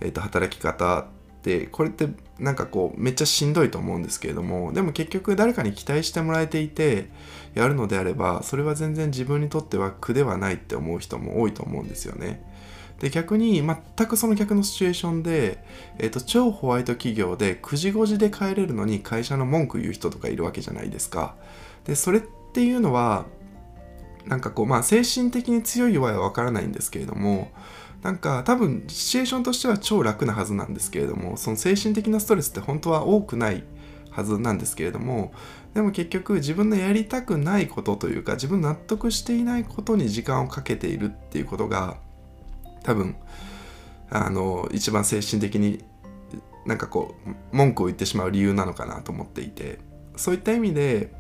えーと、働き方ってこれってなんかこうめっちゃしんどいと思うんですけれどもでも結局誰かに期待してもらえていてやるのであればそれは全然自分にとっては苦ではないって思う人も多いと思うんですよね。で逆に全くその逆のシチュエーションで、えーと、超ホワイト企業で9時5時で帰れるのに会社の文句言う人とかいるわけじゃないですか。でそれっていうのはなんかこうまあ精神的に強い弱いは分からないんですけれどもなんか多分シチュエーションとしては超楽なはずなんですけれどもその精神的なストレスって本当は多くないはずなんですけれどもでも結局自分のやりたくないことというか自分納得していないことに時間をかけているっていうことが多分あの一番精神的になんかこう文句を言ってしまう理由なのかなと思っていてそういった意味で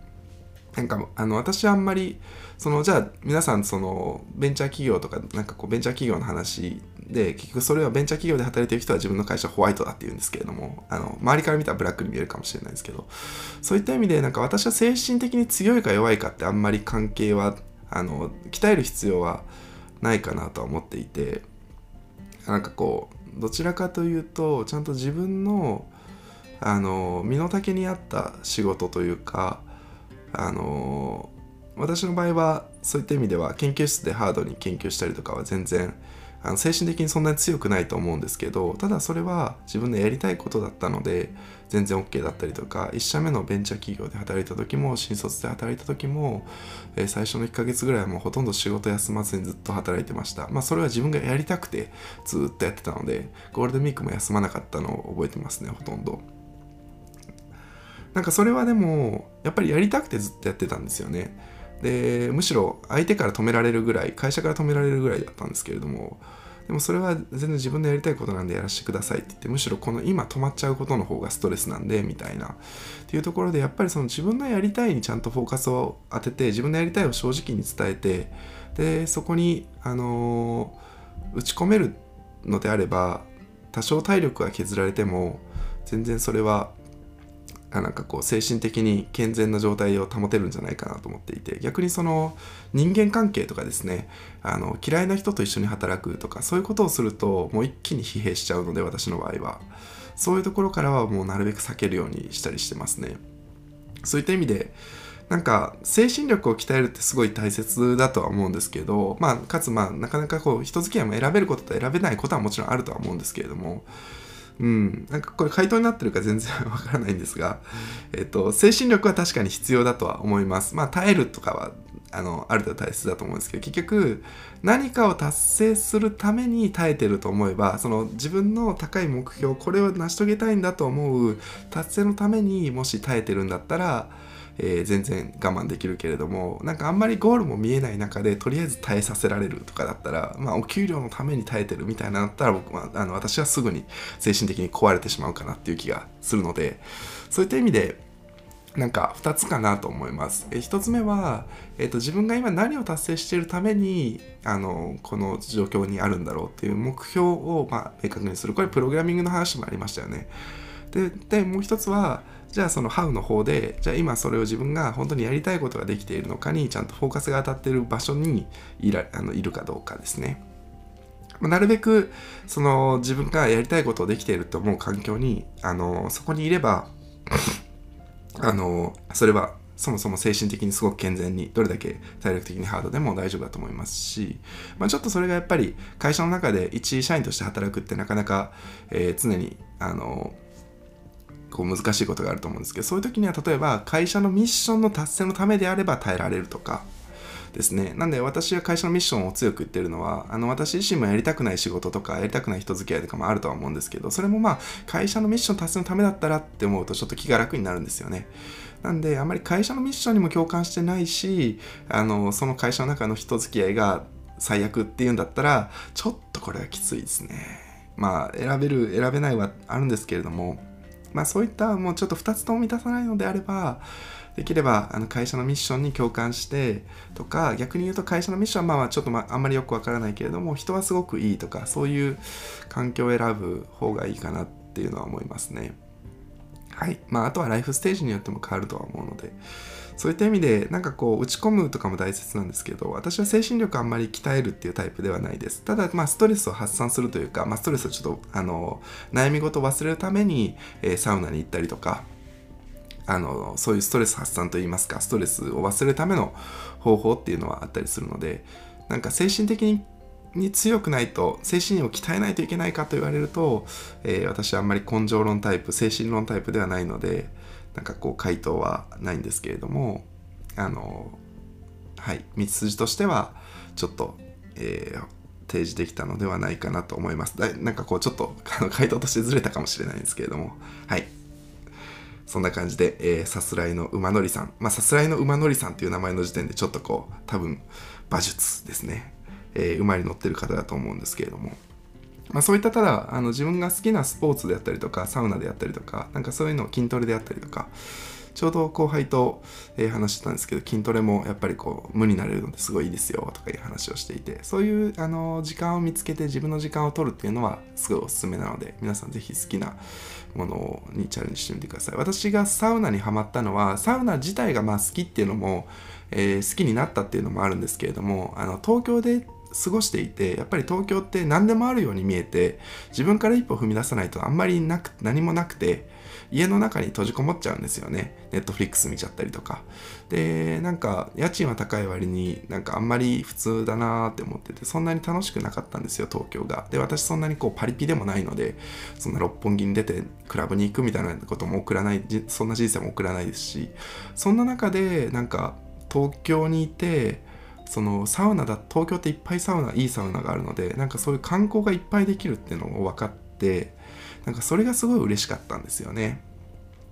なんかあの私はあんまりそのじゃあ皆さんそのベンチャー企業とかなんかこうベンチャー企業の話で結局それはベンチャー企業で働いてる人は自分の会社ホワイトだって言うんですけれどもあの周りから見たらブラックに見えるかもしれないですけどそういった意味でなんか私は精神的に強いか弱いかってあんまり関係はあの鍛える必要はないかなとは思っていてなんかこうどちらかというとちゃんと自分のあの身の丈に合った仕事というかあの私の場合はそういった意味では研究室でハードに研究したりとかは全然あの精神的にそんなに強くないと思うんですけどただそれは自分のやりたいことだったので全然 OK だったりとか1社目のベンチャー企業で働いた時も新卒で働いた時も、えー、最初の1ヶ月ぐらいはもうほとんど仕事休まずにずっと働いてました。まあそれは自分がやりたくてずっとやってたのでゴールデンウィークも休まなかったのを覚えてますねほとんど。なんかそれはでもやっぱりやりたくてずっとやってたんですよね。でむしろ相手から止められるぐらい会社から止められるぐらいだったんですけれども。でもそれは全然自分でやりたいことなんでやらせてくださいって言ってむしろこの今止まっちゃうことの方がストレスなんでみたいな。っていうところでやっぱりその自分のやりたいにちゃんとフォーカスを当てて自分のやりたいを正直に伝えてでそこにあのー、打ち込めるのであれば多少体力が削られても全然それはなんかこう精神的に健全な状態を保てるんじゃないかなと思っていて逆にその人間関係とかですねあの嫌いな人と一緒に働くとかそういうことをするともう一気に疲弊しちゃうので私の場合は。そういうところからはもうなるべく避けるようにしたりしてますね。そういった意味でなんか精神力を鍛えるってすごい大切だとは思うんですけどまあかつまあなかなかこう人付き合いも選べることと選べないことはもちろんあるとは思うんですけれどもうん、なんかこれ回答になってるか全然わからないんですが、えっと、精神力は確かに必要だとは思います。まあ耐えるとかはあのある程度大切だと思うんですけど結局何かを達成するために耐えてると思えばその自分の高い目標これを成し遂げたいんだと思う達成のためにもし耐えてるんだったらえー、全然我慢できるけれどもなんかあんまりゴールも見えない中でとりあえず耐えさせられるとかだったら、まあ、お給料のために耐えてるみたいなだったら僕はあの私はすぐに精神的に壊れてしまうかなっていう気がするのでそういった意味でなんか2つかなと思います。え1つ目は、えーと、自分が今何を達成しているためにあのこの状況にあるんだろうっていう目標を、まあ、明確にするこれプログラミングの話もありましたよね。ででもう一つはじゃあその How の方でじゃあ今それを自分が本当にやりたいことができているのかにちゃんとフォーカスが当たっている場所にいらあのいるかどうかですね。なるべくその自分がやりたいことをできていると思う環境にあのそこにいればあのそれはそもそも精神的にすごく健全にどれだけ体力的にハードでも大丈夫だと思いますし、まあ、ちょっとそれがやっぱり会社の中で一社員として働くってなかなか、えー、常にあのこう難しいことがあると思うんですけどそういう時には例えば会社のミッションの達成のためであれば耐えられるとかですね。なんで私が会社のミッションを強く言ってるのは、あの私自身もやりたくない仕事とかやりたくない人付き合いとかもあるとは思うんですけど、それもまあ会社のミッション達成のためだったらって思うとちょっと気が楽になるんですよね。なんであんまり会社のミッションにも共感してないし、あのその会社の中の人付き合いが最悪っていうんだったら、ちょっとこれはきついですね。まあ選べる、選べないはあるんですけれども、まあ、そういったもうちょっと2つとも満たさないのであればできればあの会社のミッションに共感してとか逆に言うと会社のミッションはまあちょっとまああんまりよくわからないけれども人はすごくいいとかそういう環境を選ぶ方がいいかなっていうのは思いますね。はいまあ、あとはライフステージによっても変わるとは思うので。そういった意味でなんかこう打ち込むとかも大切なんですけど私は精神力あんまり鍛えるっていうタイプではないです。ただまあストレスを発散するというか、まあ、ストレスをちょっとあの悩み事を忘れるために、えー、サウナに行ったりとかあのそういうストレス発散といいますかストレスを忘れるための方法っていうのはあったりするのでなんか精神的にに強くないと精神を鍛えないといけないかと言われると、えー、私はあんまり根性論タイプ精神論タイプではないのでなんかこう回答はないんですけれどもあのはい道筋としてはちょっと、えー、提示できたのではないかなと思います。だなんかこうちょっとあの回答としてずれたかもしれないんですけれどもはい。そんな感じで、えー、さすらいの馬乗りさん。まあさすらいの馬乗りさんっていう名前の時点でちょっとこう多分馬術ですね、えー、馬に乗ってる方だと思うんですけれども。まあ、そういったただあの自分が好きなスポーツであったりとかサウナであったりとかなんかそういうのを筋トレであったりとかちょうど後輩と、えー、話してたんですけど筋トレもやっぱりこう無になれるのですごいいいですよとかいう話をしていてそういうあの時間を見つけて自分の時間を取るっていうのはすごいおすすめなので皆さんぜひ好きなものにチャレンジしてみてください。私がサウナにはまったのはサウナ自体がまあ好きっていうのもえー好きになったっていうのもあるんですけれどもあの東京で過ごしていてやっぱり東京って何でもあるように見えて自分から一歩踏み出さないとあんまりなく何もなくて家の中に閉じこもっちゃうんですよね。ネットフリックス見ちゃったりとか。でなんか家賃は高い割になんかあんまり普通だなーって思っててそんなに楽しくなかったんですよ東京が。で私そんなにこうパリピでもないのでそんな六本木に出てクラブに行くみたいなことも送らないそんな人生も送らないですしそんな中でなんか東京にいてそのサウナだ東京っていっぱいサウナいいサウナがあるのでなんかそういう観光がいっぱいできるっていうのを分かってなんかそれがすごい嬉しかったんですよね。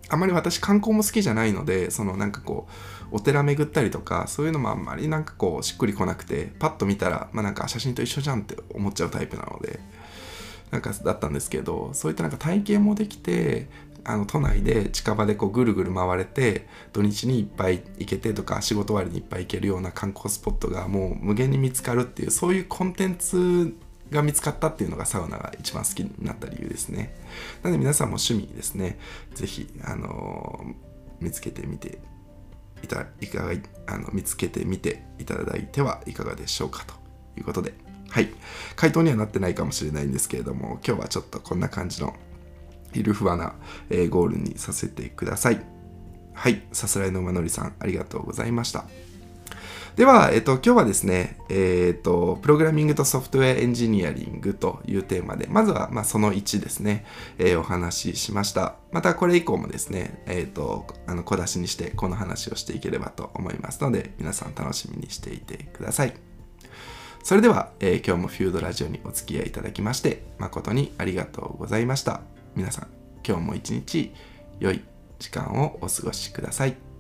あまり私観光も好きじゃないのでそのなんかこうお寺巡ったりとかそういうのもあんまりなんかこうしっくりこなくてパッと見たらまあなんか写真と一緒じゃんって思っちゃうタイプなのでなんかだったんですけどそういったなんか体験もできてあの都内で近場でこうぐるぐる回れて土日にいっぱい行けてとか仕事終わりにいっぱい行けるような観光スポットがもう無限に見つかるっていうそういうコンテンツが見つかったっていうのがサウナが一番好きになった理由ですね。なので皆さんも趣味ですね。ぜひあのー見つけてみていたいかがあの見つけてみていただいてはいかがでしょうかと。いうことで。はい。回答にはなってないかもしれないんですけれども今日はちょっとこんな感じのゆるふわな、えーゴールにさせてくださいはいさすらいの馬のりさんありがとうございましたでは、えっと、今日はですね、えっと、プログラミングとソフトウェアエンジニアリングというテーマで、まずは、まあ、その1ですね、えーお話ししました。またこれ以降もですね、えっと、あの、小出しにして、この話をしていければと思いますので、皆さん楽しみにしていてください。それでは、え今日もフュードラジオにお付き合いいただきまして、誠にありがとうございました。皆さん、今日も一日良い時間をお過ごしください。